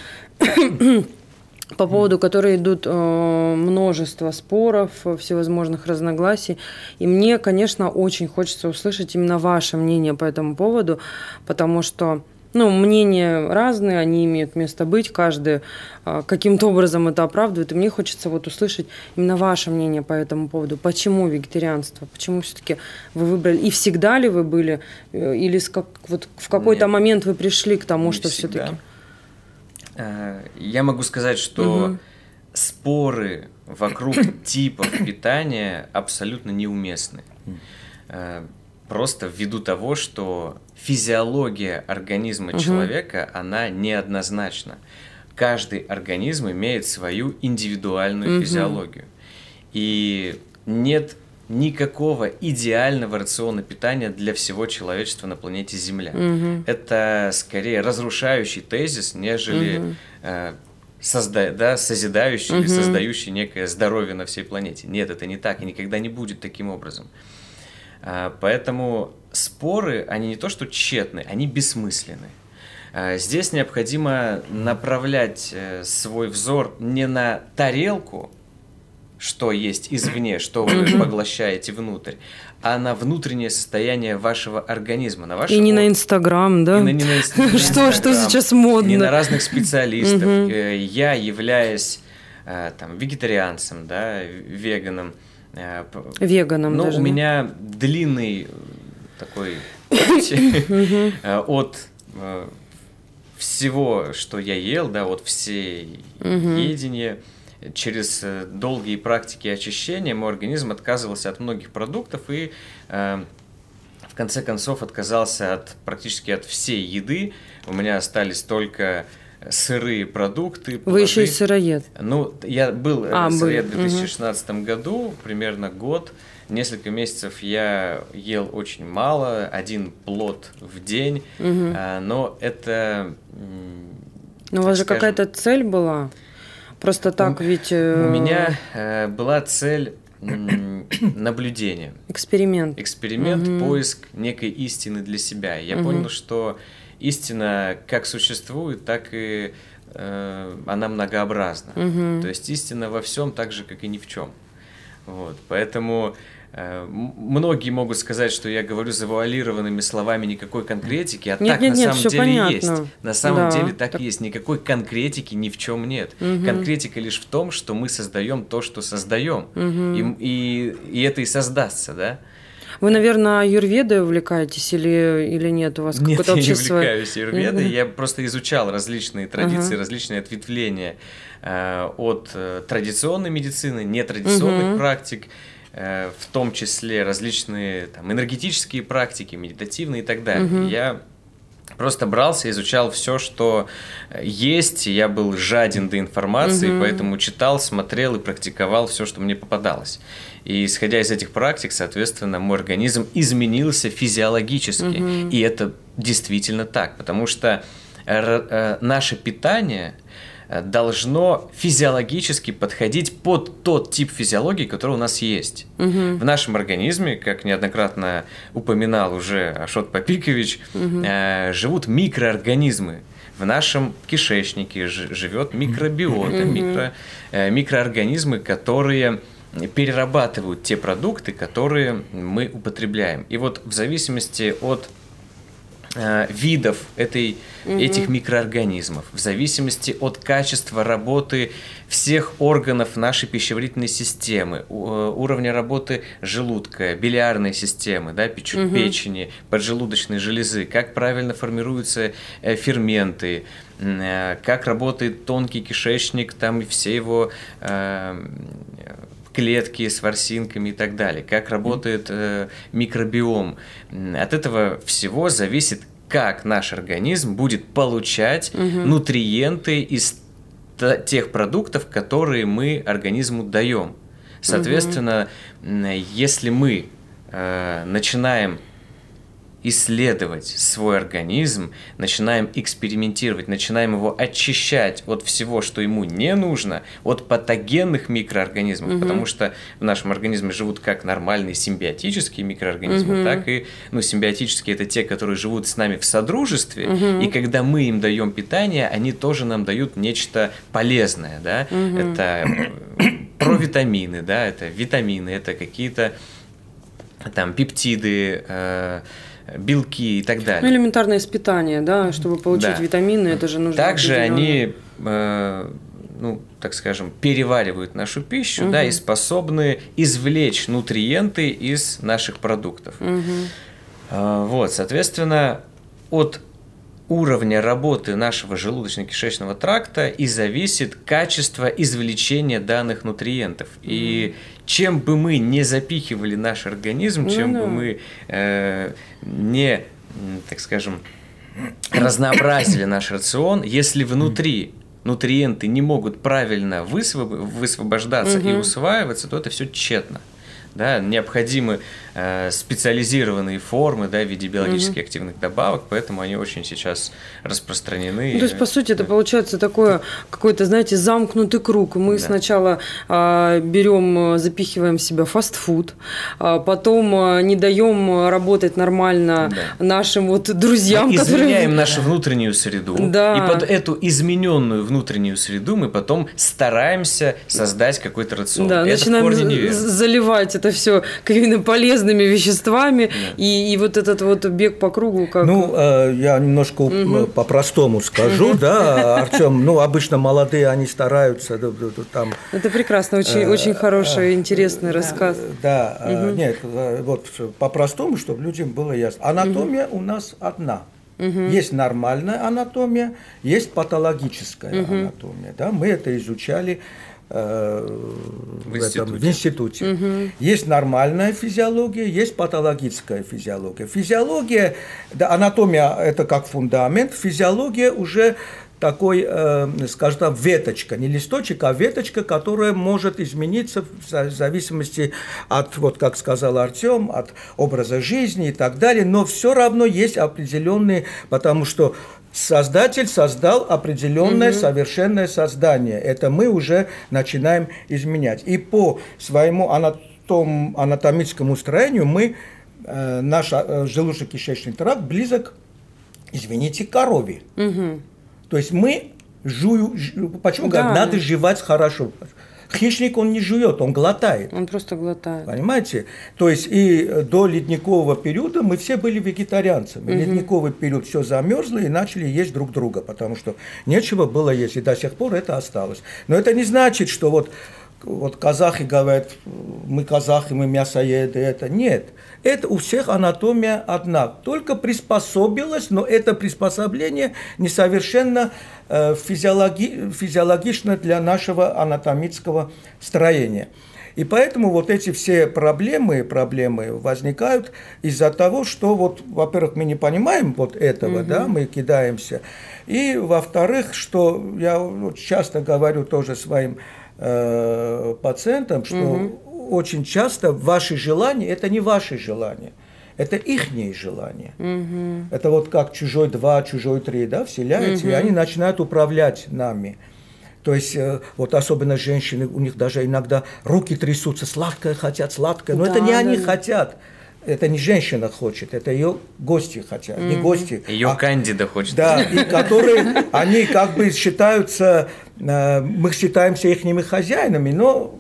по поводу которой идут э, множество споров, всевозможных разногласий. И мне, конечно, очень хочется услышать именно ваше мнение по этому поводу, потому что ну, мнения разные, они имеют место быть, каждый а, каким-то образом это оправдывает. И мне хочется вот услышать именно ваше мнение по этому поводу. Почему вегетарианство? Почему все-таки вы выбрали? И всегда ли вы были? Э, или как, вот в какой-то момент вы пришли к тому, что все-таки? Э, я могу сказать, что угу. споры вокруг типов питания абсолютно неуместны. Э, просто ввиду того, что физиология организма угу. человека, она неоднозначна. Каждый организм имеет свою индивидуальную угу. физиологию. И нет никакого идеального рациона питания для всего человечества на планете Земля. Угу. Это скорее разрушающий тезис, нежели угу. э, созда да, созидающий угу. или создающий некое здоровье на всей планете. Нет, это не так и никогда не будет таким образом. А, поэтому споры, они не то что тщетны, они бессмысленны. А, здесь необходимо направлять э, свой взор не на тарелку, что есть извне, что вы поглощаете внутрь, а на внутреннее состояние вашего организма, на вашего... И не на Инстаграм, да? И на, не на Инстаграм, Что, что сейчас модно? Не на разных специалистов. Э, Я являюсь э, там вегетарианцем, да, веганом. э, Веганом ну, даже, у меня длинный такой от всего, что я ел, да, от всей едения, через э, долгие практики очищения мой организм отказывался от многих продуктов и э, в конце концов отказался от практически от всей еды. У меня остались только сырые продукты. Вы еще и плоды. сыроед. Ну, я был А, а, в были, 2016 году, примерно год. Несколько месяцев я ел очень мало, один плод в день, а, но это... Но у вас же какая-то цель была. Просто так ведь... э, У меня э, была цель наблюдения. Эксперимент. Эксперимент, поиск некой истины для себя. Я понял, что истина как существует, так и э, она многообразна. То есть истина во всем так же, как и ни в чем. Вот. Поэтому многие могут сказать, что я говорю завуалированными словами никакой конкретики, а Нет, так нет, на нет, самом деле понятно. есть. На самом Да, деле так, так- и есть. Никакой конкретики ни в чем нет. Конкретика лишь в том, что мы создаем то, что создаем. И, м- и, и это и создастся, да? Вы, наверное, юрведой увлекаетесь или, или нет у вас Нет, какое-то я не общество? увлекаюсь аюрведой, я просто изучал различные традиции, различные ответвления э, от э, традиционной медицины, нетрадиционных практик, э, в том числе различные там, энергетические практики, медитативные и так далее. Я просто брался, изучал все, что э, есть, я был жаден до информации, поэтому читал, смотрел и практиковал все, что мне попадалось. И исходя из этих практик, соответственно, мой организм изменился физиологически. И это действительно так, потому что э, э, наше питание э, должно физиологически подходить под тот тип физиологии, который у нас есть. В нашем организме, как неоднократно упоминал уже Ашот Попикович, э, живут микроорганизмы. В нашем кишечнике живет микробиота, микро, э, микроорганизмы, которые перерабатывают те продукты, которые мы употребляем. И вот в зависимости от э, видов этой, этих микроорганизмов, в зависимости от качества работы всех органов нашей пищеварительной системы, э, уровня работы желудка, билиарной системы, да, печу- печени, поджелудочной железы, как правильно формируются э, ферменты, э, как работает тонкий кишечник, там и все его э, клетки с ворсинками и так далее, как работает э, микробиом. От этого всего зависит, как наш организм будет получать нутриенты из тех продуктов, которые мы организму даем. Соответственно, м, если мы э, начинаем исследовать свой организм, начинаем экспериментировать, начинаем его очищать от всего, что ему не нужно, от патогенных микроорганизмов, потому что в нашем организме живут как нормальные симбиотические микроорганизмы, так и ну, симбиотические это те, которые живут с нами в содружестве, и когда мы им даем питание, они тоже нам дают нечто полезное, да, это э, провитамины, да, это витамины, это какие-то там пептиды, э, белки и так Ну, далее. элементарное испытание, да, чтобы получить Да. витамины, это же нужно Также они, э, ну, так скажем, переваривают нашу пищу, да, и способны извлечь нутриенты из наших продуктов. А, Вот, соответственно, от уровня работы нашего желудочно-кишечного тракта и зависит качество извлечения данных нутриентов. И чем бы мы не запихивали наш организм, чем Ну да. бы мы э, не, так скажем, разнообразили наш рацион, если внутри нутриенты не могут правильно высвоб- высвобождаться и усваиваться, то это все тщетно. Да, необходимы э, специализированные формы, да, в виде биологически угу. активных добавок, поэтому они очень сейчас распространены. Ну, то есть, по сути, это получается такое какой-то, знаете, замкнутый круг. Мы да. сначала а, берем, запихиваем в себя фастфуд, а потом а, не даем работать нормально да. нашим вот друзьям, мы которые... изменяем нашу внутреннюю среду, да. и под эту измененную внутреннюю среду мы потом стараемся создать какой-то рацион. Да, это начинаем заливать это все какими-то полезными веществами, да. и, и вот этот вот бег по кругу. Как... Ну, э, я немножко угу. по-простому скажу, да, Артем, ну, обычно молодые, они стараются там... Это прекрасно, очень, э, очень хороший, интересный рассказ. Да, угу. нет, вот по-простому, чтобы людям было ясно. Анатомия угу. у нас одна. Угу. Есть нормальная анатомия, есть патологическая угу. анатомия. Да? Мы это изучали в, институте. Этом, в институте. Угу. Есть нормальная физиология, есть патологическая физиология. Физиология, да, анатомия это как фундамент, физиология уже такой, э, скажем так, веточка, не листочек, а веточка, которая может измениться в зависимости от, вот как сказал Артем, от образа жизни и так далее, но все равно есть определенные, потому что Создатель создал определенное угу. совершенное создание. Это мы уже начинаем изменять. И по своему анатом, анатомическому строению мы, э, наш э, желудочно-кишечный тракт близок, извините, корове. Угу. То есть мы жую, жую почему да. говорят, надо жевать хорошо. Хищник, он не жует, он глотает. Он просто глотает. Понимаете? То есть и до ледникового периода мы все были вегетарианцами. Угу. Ледниковый период все замерзло и начали есть друг друга, потому что нечего было есть, и до сих пор это осталось. Но это не значит, что вот вот казахи говорят, мы казахи, мы мясоеды, это нет. Это у всех анатомия одна, только приспособилась, но это приспособление несовершенно э, физиологи, физиологично для нашего анатомического строения. И поэтому вот эти все проблемы, проблемы возникают из-за того, что вот, во-первых, мы не понимаем вот этого, угу. да, мы кидаемся, и во-вторых, что я часто говорю тоже своим э, пациентам, что угу. очень часто ваши желания это не ваши желания. Это ихние желания. Угу. Это вот как чужой два, чужой три, да, вселяете, угу. и они начинают управлять нами. То есть, э, вот особенно женщины, у них даже иногда руки трясутся, сладкое хотят, сладкое. Но да, это не да, они да. хотят. Это не женщина хочет, это ее гости хотят, mm-hmm. не гости. Ее а, кандида хочет. Да, и которые, они как бы считаются, мы считаемся их хозяинами, но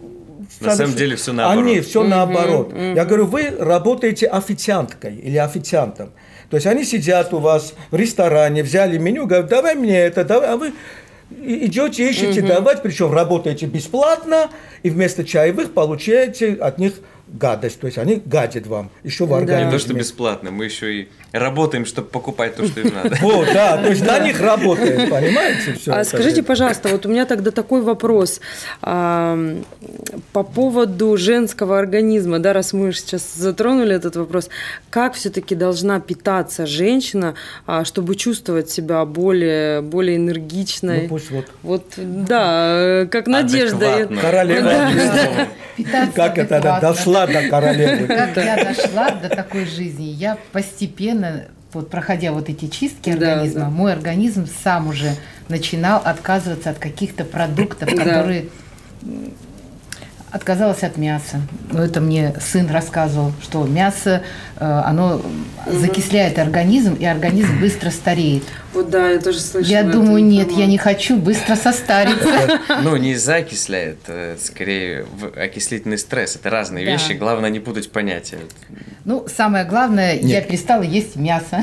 на самом деле все наоборот. Они все mm-hmm, наоборот. Mm-hmm. Я говорю, вы работаете официанткой или официантом. То есть они сидят у вас в ресторане, взяли меню, говорят, давай мне это, давай, а вы идете, ищете угу. давать, причем работаете бесплатно, и вместо чаевых получаете от них гадость, то есть они гадят вам еще в организме. Не то, что бесплатно, мы еще и работаем, чтобы покупать то, что им надо. Вот, да, то есть на них работаем, понимаете? А скажите, пожалуйста, вот у меня тогда такой вопрос по поводу женского организма, да, раз мы сейчас затронули этот вопрос, как все-таки должна питаться женщина, а, чтобы чувствовать себя более, более энергичной? Ну пусть вот. Вот, да, как Надежда. Королева. Как это дошла до королевы? Как я дошла до такой жизни? Я постепенно вот проходя вот эти чистки организма, да, да. мой организм сам уже начинал отказываться от каких-то продуктов, которые отказалась от мяса. Но это мне сын рассказывал, что мясо, э, оно закисляет организм, и организм быстро стареет. Вот да, я тоже слышала. Я думаю, нет, я не хочу быстро состариться. Ну, не закисляет, э, скорее окислительный стресс. Это разные вещи, главное не путать понятия. Ну, самое главное, я перестала есть мясо.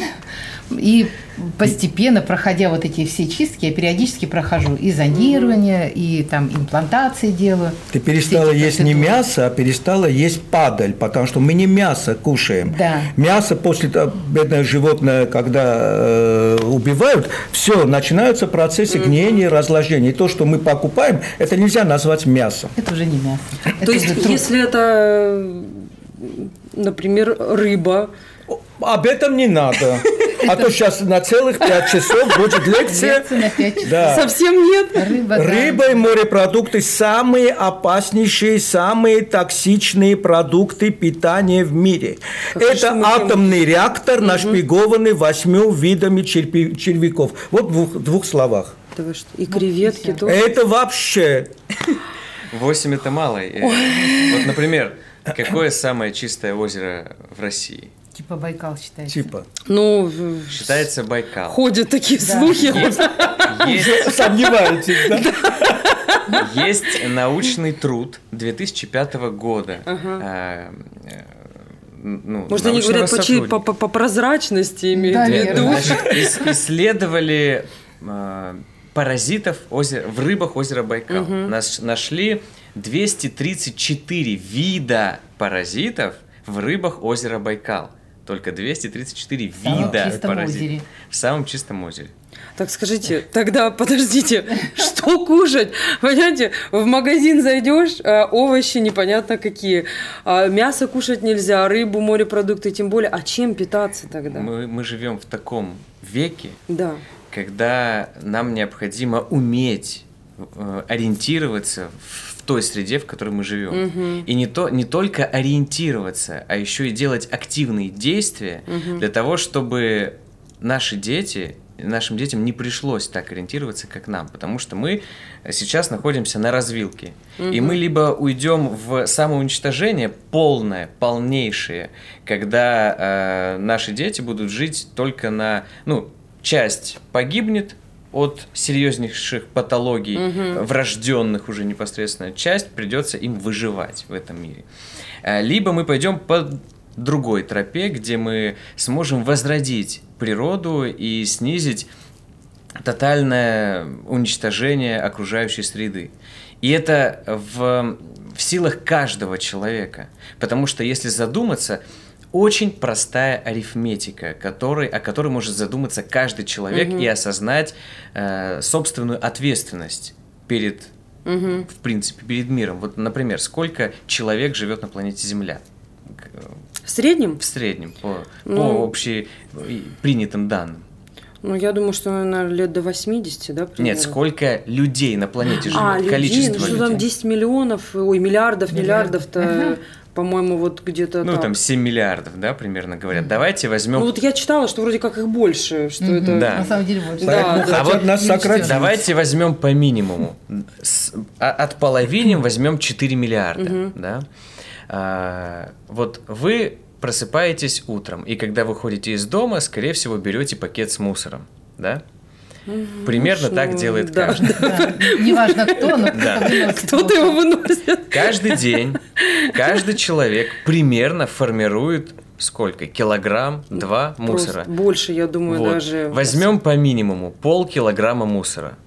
И постепенно, проходя вот эти все чистки, я периодически прохожу и зонирование, и там имплантации делаю. Ты перестала есть не мясо, а перестала есть падаль, потому что мы не мясо кушаем. Да. Мясо после того, бедное животное, когда э, убивают, все, начинаются процессы гниения, разложения. И то, что мы покупаем, это нельзя назвать мясом. Это уже не мясо. То это есть, если это, например, рыба, об этом не надо. А то сейчас на целых пять часов будет лекция. 5. Да. Совсем нет. Рыба, да. И морепродукты – самые опаснейшие, самые токсичные продукты питания в мире. Это атомный реактор, нашпигованный восьмью видами черпи- червяков. Вот в двух, двух словах. Да вы что, И креветки тоже. Это вообще... 8 это мало. Вот, например, какое самое чистое озеро в России? Типа Байкал считается. Типа. Ну, Считается Байкал. ходят такие слухи. Есть, есть, Сомневаетесь, да? есть научный труд 2005 года. а, э, ну, Может, они говорят сотрудника. по, по- по прозрачности имеют Да, в виду. Значит, ис- исследовали а, паразитов озера, в рыбах озера Байкал. Нас, нашли 234 вида паразитов в рыбах озера Байкал. Только 234 самом вида чистом паразитов. озере. В самом чистом озере. Так скажите, тогда подождите, что кушать? Понимаете, в магазин зайдешь, а овощи непонятно какие, а мясо кушать нельзя, рыбу, морепродукты тем более. А чем питаться тогда? Мы, мы живем в таком веке, Да. когда нам необходимо уметь э, ориентироваться в той среде, в которой мы живем. И не, то, не только ориентироваться, а еще и делать активные действия для того, чтобы наши дети, нашим детям не пришлось так ориентироваться, как нам. Потому что мы сейчас находимся на развилке. И мы либо уйдем в самоуничтожение полное, полнейшее, когда э, наши дети будут жить только на... Ну, часть погибнет, от серьезнейших патологий, врожденных уже непосредственно, часть придется им выживать в этом мире. Э, Либо мы пойдем по другой тропе, где мы сможем возродить природу и снизить тотальное уничтожение окружающей среды. И это в, в силах каждого человека. Потому что если задуматься, очень простая арифметика, которой, о которой может задуматься каждый человек и осознать э, собственную ответственность перед, в принципе, перед миром. Вот, например, сколько человек живет на планете Земля? К- В среднем? В среднем, по, Ну. по общепринятым данным. Ну, я думаю, что, наверное, лет до 80, да, примерно? Нет, сколько людей на планете живет? А, людей, Количество ну, что людей. там 10 миллионов, ой, миллиардов, Миллиардов. миллиардов-то, по-моему, вот где-то Ну, так. там 7 миллиардов, да, примерно говорят. Давайте возьмем... Ну, вот я читала, что вроде как их больше, что это... Да. На самом деле больше. Да, да. А вот нас сократить. Давайте возьмем по минимуму. С- а- от половины возьмем 4 миллиарда. Да? А, вот вы просыпаетесь утром, и когда выходите из дома, скорее всего, берете пакет с мусором. Да? Примерно так делает да. каждый. Да. Неважно кто, но Да. кто-то выносит Кто-то его выносит. Каждый день, каждый человек примерно формирует сколько? Килограмм, два мусора. Больше, я думаю, Вот. даже. Возьмем по минимуму полкилограмма мусора.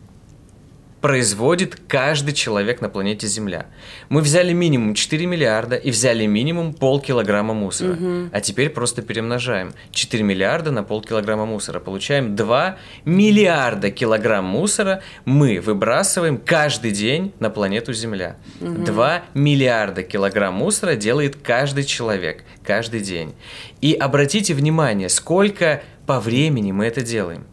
Производит каждый человек на планете Земля. Мы взяли минимум 4 миллиарда и взяли минимум полкилограмма мусора. А теперь просто перемножаем. 4 миллиарда на полкилограмма мусора. Получаем 2 миллиарда килограмм мусора мы выбрасываем каждый день на планету Земля. 2 миллиарда килограмм мусора делает каждый человек каждый день. И обратите внимание, сколько по времени мы это делаем.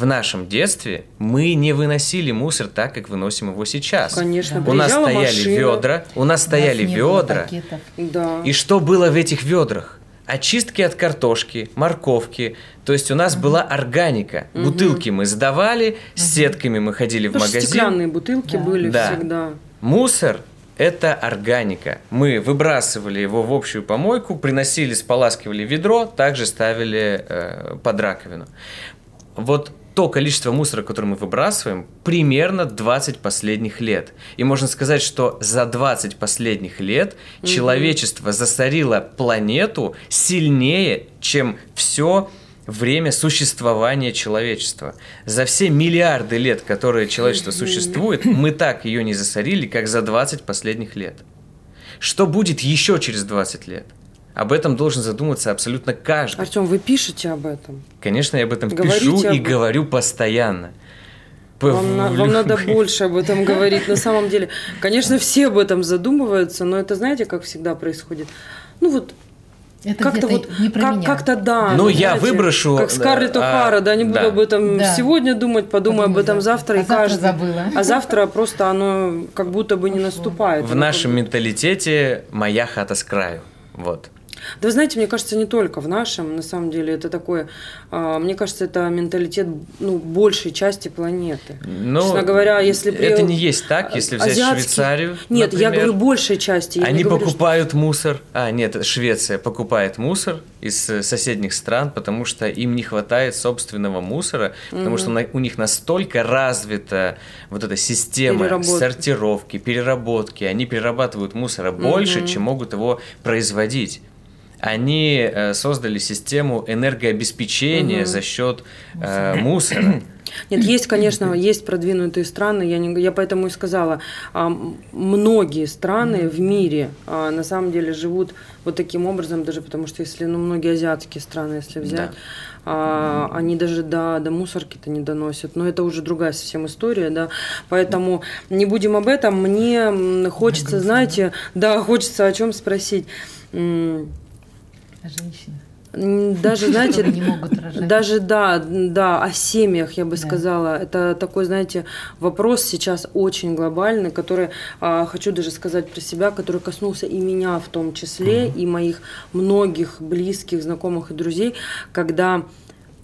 В нашем детстве мы не выносили мусор так, как выносим его сейчас. Конечно, У нас стояли машина. ведра, у нас нас стояли было ведра. Да. И что было в этих ведрах? Очистки от картошки, морковки. То есть у нас была органика. Бутылки мы сдавали, с сетками мы ходили в Потому что магазин. стеклянные бутылки Да. были Да. всегда. Мусор – это органика. Мы выбрасывали его в общую помойку, приносили, споласкивали ведро, также ставили э, под раковину. Вот то количество мусора, которое мы выбрасываем, примерно 20 последних лет. И можно сказать, что за 20 последних лет человечество засорило планету сильнее, чем все время существования человечества. За все миллиарды лет, которые человечество существует, мы так ее не засорили, как за 20 последних лет. Что будет еще через 20 лет? Об этом должен задуматься абсолютно каждый. Артем, вы пишете об этом? Конечно, я об этом Говорите пишу об и говорю постоянно. Вам, на- вам надо больше об этом говорить. На самом деле, конечно, все об этом задумываются, но это знаете, как всегда происходит? Ну вот как-то вот как, как-то да. Ну, я выброшу. Как Скарлетт О'Хара, а, да, не буду да. об этом да. сегодня думать, подумаю Подумай, об этом завтра а и завтра каждый. забыла. А завтра просто оно как будто бы не наступает. В нашем менталитете моя хата с краю. Вот. Да вы знаете, мне кажется, не только в нашем, на самом деле, это такое, а, мне кажется, это менталитет ну, большей части планеты. Но Честно говоря, если... При... Это не есть так, если взять Азиатский... Швейцарию, Нет, например, я говорю большей части. Я они говорю, покупают что... мусор, а нет, Швеция покупает мусор из э, соседних стран, потому что им не хватает собственного мусора, потому угу. что у них настолько развита вот эта система переработки. сортировки, переработки, они перерабатывают мусора угу. больше, чем могут его производить они э, создали систему энергообеспечения угу. за счет э, мусора. Нет, есть, конечно, есть продвинутые страны, я, не, я поэтому и сказала, а, многие страны в мире а, на самом деле живут вот таким образом, даже потому что если, ну, многие азиатские страны, если взять, да. а, они даже до, до мусорки-то не доносят, но это уже другая совсем история, да, поэтому не будем об этом, мне хочется, знаете, да, хочется о чем спросить, женщины. Даже, знаете, не могут рожать. даже да, да, о семьях, я бы да. сказала. Это такой, знаете, вопрос сейчас очень глобальный, который, а, хочу даже сказать про себя, который коснулся и меня в том числе, угу. и моих многих близких, знакомых и друзей, когда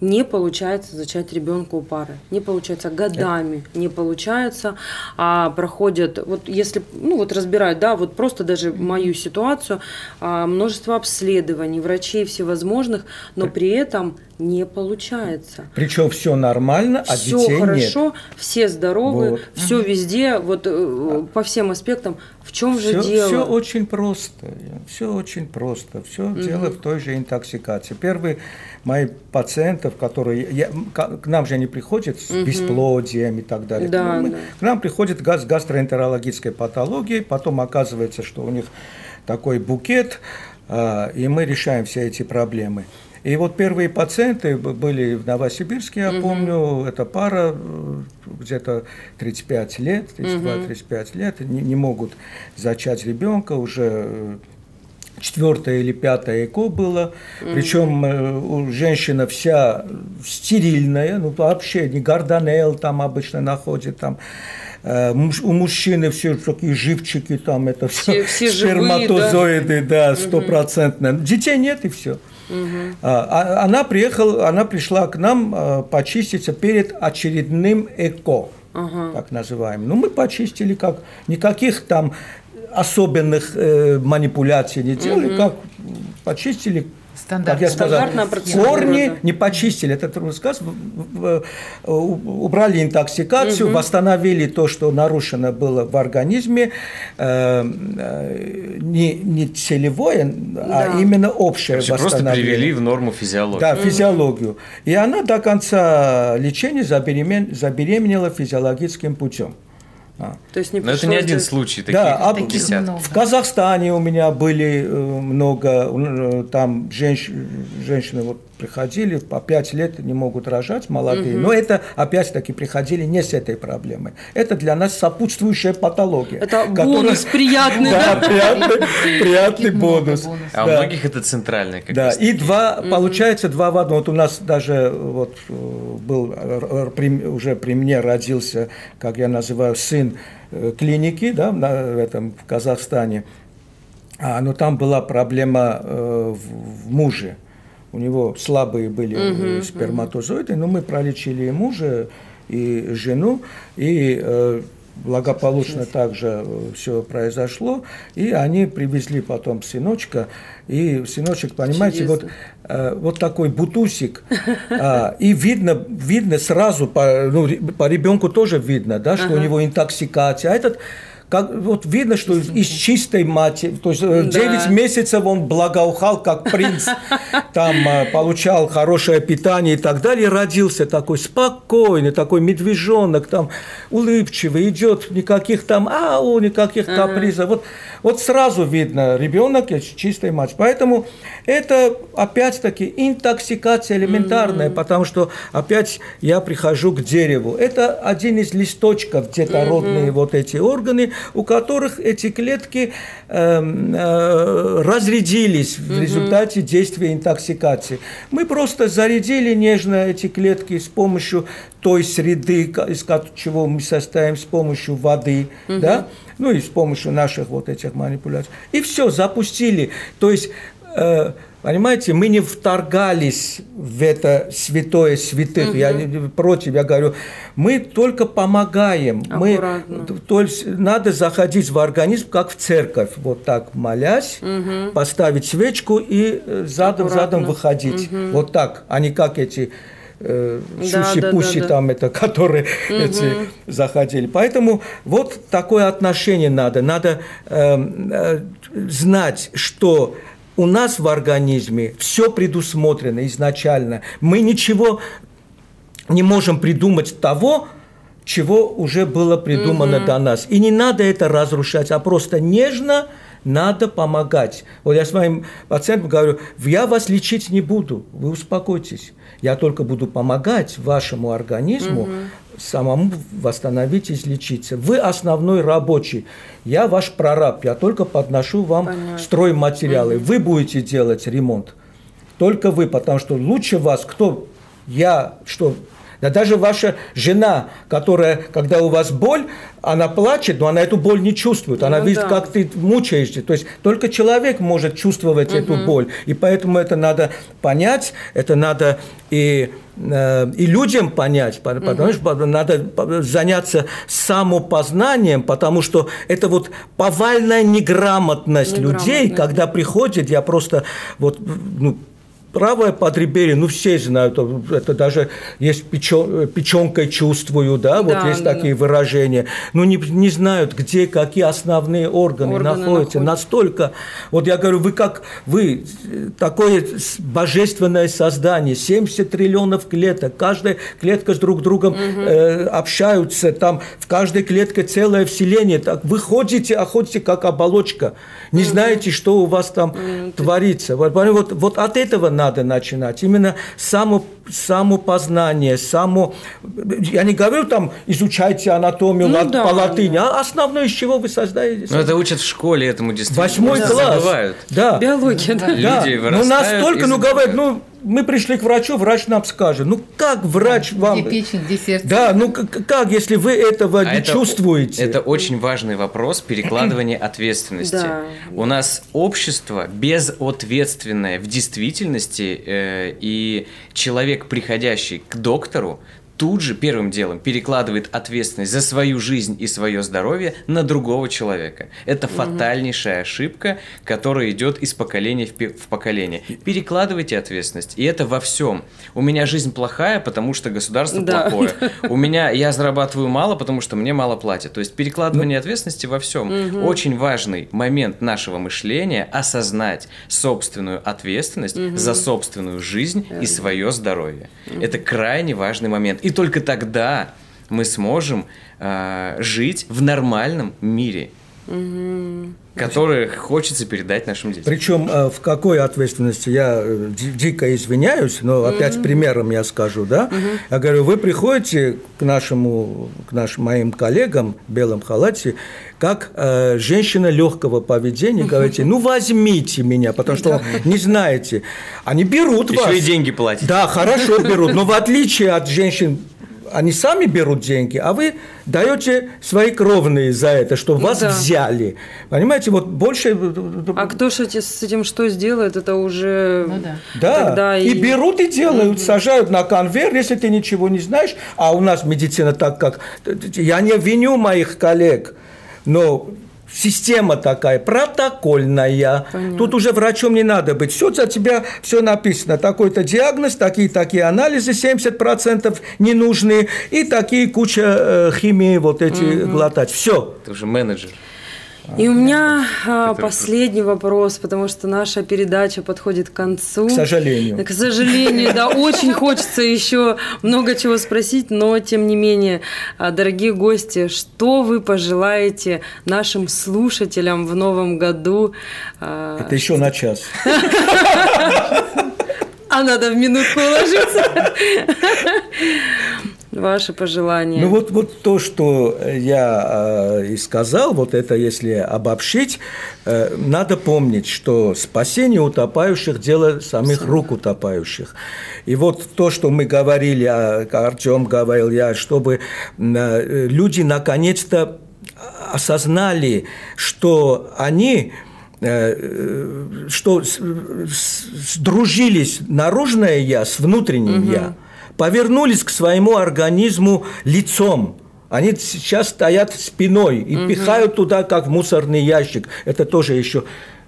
не получается зачать ребенка у пары, не получается годами, не получается, а проходят, вот если, ну вот разбирают, да, вот просто даже мою ситуацию, а, множество обследований, врачей всевозможных, но при этом не получается. Причем все нормально, а все детей хорошо, нет. все здоровы, вот. все везде, вот э, по всем аспектам. В чем все, же дело? Все очень просто, все очень просто, все угу. дело в той же интоксикации. Первый мои пациентов, которые я, к нам же они приходят с угу. бесплодием и так далее. Да, Мы, да. К нам приходят газ, гастроэнтерологической патологией, потом оказывается, что у них такой букет, э, и мы решаем все эти проблемы. И вот первые пациенты были в Новосибирске, я угу. помню, это пара э, где-то 35 лет, 32-35 угу. лет, не, не могут зачать ребенка, уже э, четвертое или пятое ЭКО было, mm причем э, женщина вся стерильная, ну вообще не гордонел там обычно находит, там у мужчины все такие живчики, там это все, все, все сперматозоиды, да, стопроцентно. Mm-hmm. Детей нет и все. Угу. Она приехала, она пришла к нам а, почиститься перед очередным ЭКО, угу. так называемым. Ну, мы почистили как никаких там особенных э, манипуляций не делали, угу. как почистили Стандарт. Как я сказал, корни не почистили, это трудно сказать, убрали интоксикацию, угу. восстановили то, что нарушено было в организме, э, э, не, не целевое, а да. а именно общее Вообще восстановление. Просто привели в норму физиологию. Да, физиологию. И она до конца лечения забеременела физиологическим путем. А. То есть не Но это не один случай, таких, да, а таких много. В Казахстане у меня были э, много, э, там женщ, женщины вот приходили, по пять лет не могут рожать, молодые. Угу. Но это, опять-таки, приходили не с этой проблемой. Это для нас сопутствующая патология. Это которая... бонус приятный. Да, приятный, приятный бонус. А у многих это центральный. Да, и два, получается, два в одном. Вот у нас даже вот э, был, уже при мне родился, как я называю, сын э, клиники, да, на этом, в Казахстане. А, но там была проблема э, в, в муже у него слабые были угу, сперматозоиды, угу. но мы пролечили и мужа, и жену, и э, благополучно также э, все произошло, и они привезли потом сыночка, и сыночек, понимаете, вот, э, вот такой бутусик, э, и видно, видно сразу, по, ну, по ребенку тоже видно, да, что ага. у него интоксикация, а этот как, вот видно, что из чистой матери, то есть 9 э, да. месяцев он благоухал, как принц, там э, получал хорошее питание и так далее, родился такой спокойный, такой медвежонок, там улыбчивый, идет, никаких там ау, никаких капризов. Вот, вот сразу видно, ребенок из чистой матери. Поэтому это опять-таки интоксикация элементарная, потому что опять я прихожу к дереву. Это один из листочков детородные вот эти органы, у которых эти клетки э, э, разрядились в результате действия интоксикации. Мы просто зарядили нежно эти клетки с помощью той среды, из чего мы состоим, с помощью воды, угу. да, ну и с помощью наших вот этих манипуляций. И все, запустили. То есть э, Понимаете, мы не вторгались в это святое святых. Угу. Я против, я говорю, мы только помогаем. Аккуратно. Мы, то есть надо заходить в организм, как в церковь, вот так молясь, угу. поставить свечку и э, задом выходить. Угу. Вот так, а не как эти э, шуси-пуси да, да, там это, которые угу. эти заходили. Поэтому вот такое отношение надо. Надо э, э, знать, что у нас в организме все предусмотрено изначально. Мы ничего не можем придумать того, чего уже было придумано угу. до нас. И не надо это разрушать, а просто нежно надо помогать. Вот я своим пациентам говорю, я вас лечить не буду, вы успокойтесь. Я только буду помогать вашему организму угу самому восстановить излечиться. Вы основной рабочий, я ваш прораб, я только подношу вам Понятно. стройматериалы. Угу. Вы будете делать ремонт. Только вы, потому что лучше вас кто? Я, что да даже ваша жена, которая, когда у вас боль, она плачет, но она эту боль не чувствует. Она ну, видит, да. как ты мучаешься. То есть только человек может чувствовать угу. эту боль. И поэтому это надо понять, это надо и э, и людям понять, потому что надо заняться самопознанием, потому что это вот повальная неграмотность, неграмотность людей, когда приходит, я просто вот ну, правое подреберье, ну, все знают, это даже есть печен, печенкой чувствую, да, вот да, есть да, такие да. выражения, но не, не знают, где какие основные органы, органы находятся. Находят. Настолько, вот я говорю, вы как, вы такое божественное создание, 70 триллионов клеток, каждая клетка с друг другом угу. э, общаются, там в каждой клетке целое вселение, так вы ходите, а ходите как оболочка, не угу. знаете, что у вас там угу. творится. Вот, вот, вот от этого надо надо начинать. Именно само, самопознание, само... Я не говорю там, изучайте анатомию ну, да, по латыни, да. а основное, из чего вы создаете. Ну, это учат в школе этому действительно. Восьмой да. класс. Забывают. Да. Биология, да. да. Люди Ну, настолько, ну, говорят, ну, мы пришли к врачу, врач нам скажет. Ну как врач а, вам... Где печень, где сердце. Да, ну как, если вы этого а не это, чувствуете? Это очень важный вопрос перекладывания ответственности. Да. У нас общество безответственное в действительности, э, и человек, приходящий к доктору, тут же первым делом перекладывает ответственность за свою жизнь и свое здоровье на другого человека. Это угу. фатальнейшая ошибка, которая идет из поколения в поколение. Перекладывайте ответственность, и это во всем. У меня жизнь плохая, потому что государство да. плохое. У меня я зарабатываю мало, потому что мне мало платят. То есть перекладывание ну. ответственности во всем. Угу. Очень важный момент нашего мышления осознать собственную ответственность угу. за собственную жизнь и свое здоровье. Угу. Это крайне важный момент. И только тогда мы сможем э, жить в нормальном мире. Угу. Который хочется передать нашим детям. Причем э, в какой ответственности я э, дико извиняюсь, но опять mm примером я скажу, да? mm Я говорю, вы приходите к нашему, к нашим моим коллегам в белом халате, как э, женщина легкого поведения, говорите, ну возьмите меня, потому что не знаете. Они берут Еще вас. Еще и деньги платят. Да, хорошо берут, но в отличие от женщин они сами берут деньги, а вы даете свои кровные за это, что вас да. взяли. Понимаете, вот больше... А кто же с этим что сделает, это уже... Ну, да, да. И... и берут и делают, mm-hmm. сажают на конвейер, если ты ничего не знаешь, а у нас медицина так как... Я не виню моих коллег, но Система такая, протокольная. Понятно. Тут уже врачом не надо быть. Все за тебя, все написано. Такой-то диагноз, такие-такие анализы, 70% ненужные, и такие куча э, химии вот эти угу. глотать. Все. Ты уже менеджер. И у меня а, последний вопрос, потому что наша передача подходит к концу. К сожалению. К сожалению, да, очень хочется еще много чего спросить, но тем не менее, а, дорогие гости, что вы пожелаете нашим слушателям в новом году? А, Это еще на час. А надо в минутку уложиться. Ваши пожелания. Ну вот, вот то, что я э, и сказал, вот это если обобщить, э, надо помнить, что спасение утопающих – дело самих Сам. рук утопающих. И вот то, что мы говорили, а, Артем говорил я, чтобы э, люди наконец-то осознали, что они э, что сдружились наружное я с внутренним угу. я, повернулись к своему организму лицом. Они сейчас стоят спиной и угу. пихают туда, как в мусорный ящик. Это тоже еще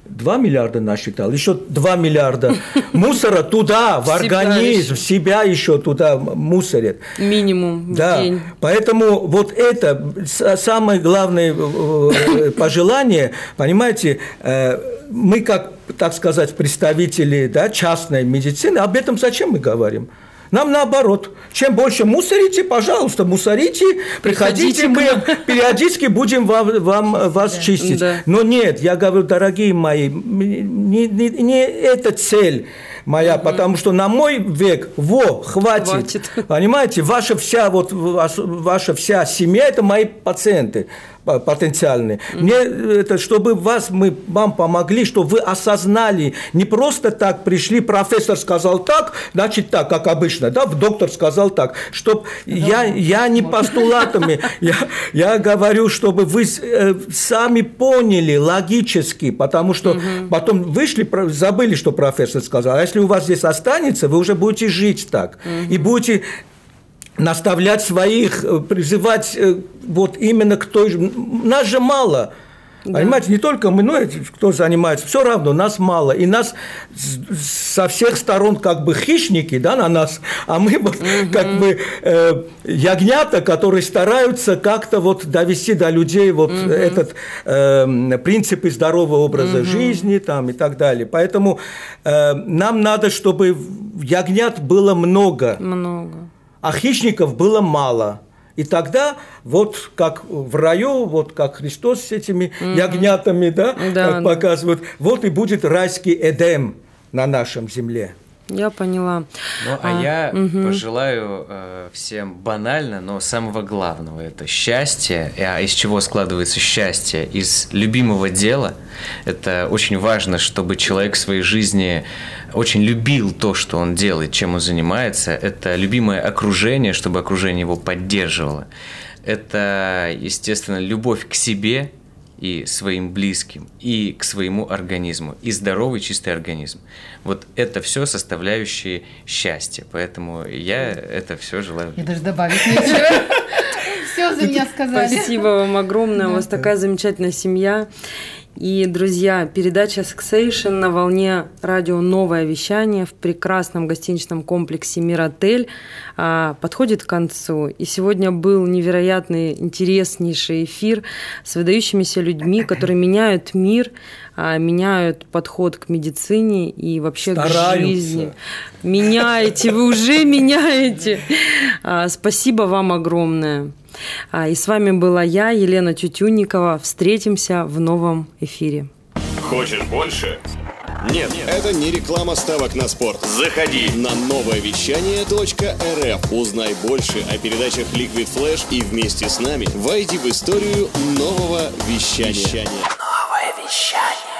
2 миллиарда насчитал, еще 2 миллиарда мусора туда, в организм, в себя еще туда мусорят. Минимум да. в день. Поэтому вот это самое главное э, э, пожелание, понимаете, э, мы как, так сказать, представители да, частной медицины, об этом зачем мы говорим? Нам наоборот. Чем больше мусорите, пожалуйста, мусорите, приходите, мы периодически будем вам, вам вас да. чистить. Да. Но нет, я говорю, дорогие мои, не, не, не эта цель моя, угу. потому что на мой век, во, хватит. хватит. Понимаете, ваша вся, вот, ваша вся семья – это мои пациенты потенциальные. Мне это, чтобы вас, мы вам помогли, чтобы вы осознали, не просто так пришли, профессор сказал так, значит так, как обычно, да, доктор сказал так, чтобы я, я не постулатами, я, я говорю, чтобы вы э, сами поняли логически, потому что mm-hmm. потом вышли, забыли, что профессор сказал, а если у вас здесь останется, вы уже будете жить так, mm-hmm. и будете наставлять своих, э, призывать э, вот именно к той же... Нас же мало. Да. Понимаете, не только мы, но кто занимается, все равно нас мало, и нас со всех сторон как бы хищники, да, на нас, а мы вот угу. как бы э, ягнята, которые стараются как-то вот довести до людей вот угу. этот э, принципы здорового образа угу. жизни там и так далее. Поэтому э, нам надо, чтобы ягнят было много. Много а хищников было мало. И тогда вот как в раю, вот как Христос с этими mm-hmm. ягнятами, да, да как да. показывают, вот и будет райский Эдем на нашем земле. Я поняла. Ну, а, а я угу. пожелаю э, всем банально, но самого главного это счастье. А из чего складывается счастье? Из любимого дела. Это очень важно, чтобы человек в своей жизни очень любил то, что он делает, чем он занимается. Это любимое окружение, чтобы окружение его поддерживало. Это, естественно, любовь к себе, и своим близким, и к своему организму, и здоровый чистый организм. Вот это все составляющие счастья. Поэтому я это все желаю. Я даже добавить нечего. Все за меня сказали. Спасибо вам огромное. У вас такая замечательная семья. И, друзья, передача Succession на волне радио «Новое вещание» в прекрасном гостиничном комплексе «Миротель» а, подходит к концу. И сегодня был невероятный, интереснейший эфир с выдающимися людьми, которые меняют мир, а, меняют подход к медицине и вообще Стараются. к жизни. Меняете, вы уже меняете. А, спасибо вам огромное. А, и с вами была я, Елена Тютюнникова. Встретимся в новом эфире. Хочешь больше? Нет, Нет, это не реклама ставок на спорт. Заходи на новое вещание .рф. Узнай больше о передачах Liquid Flash и вместе с нами войди в историю нового вещания. вещания. Новое вещание.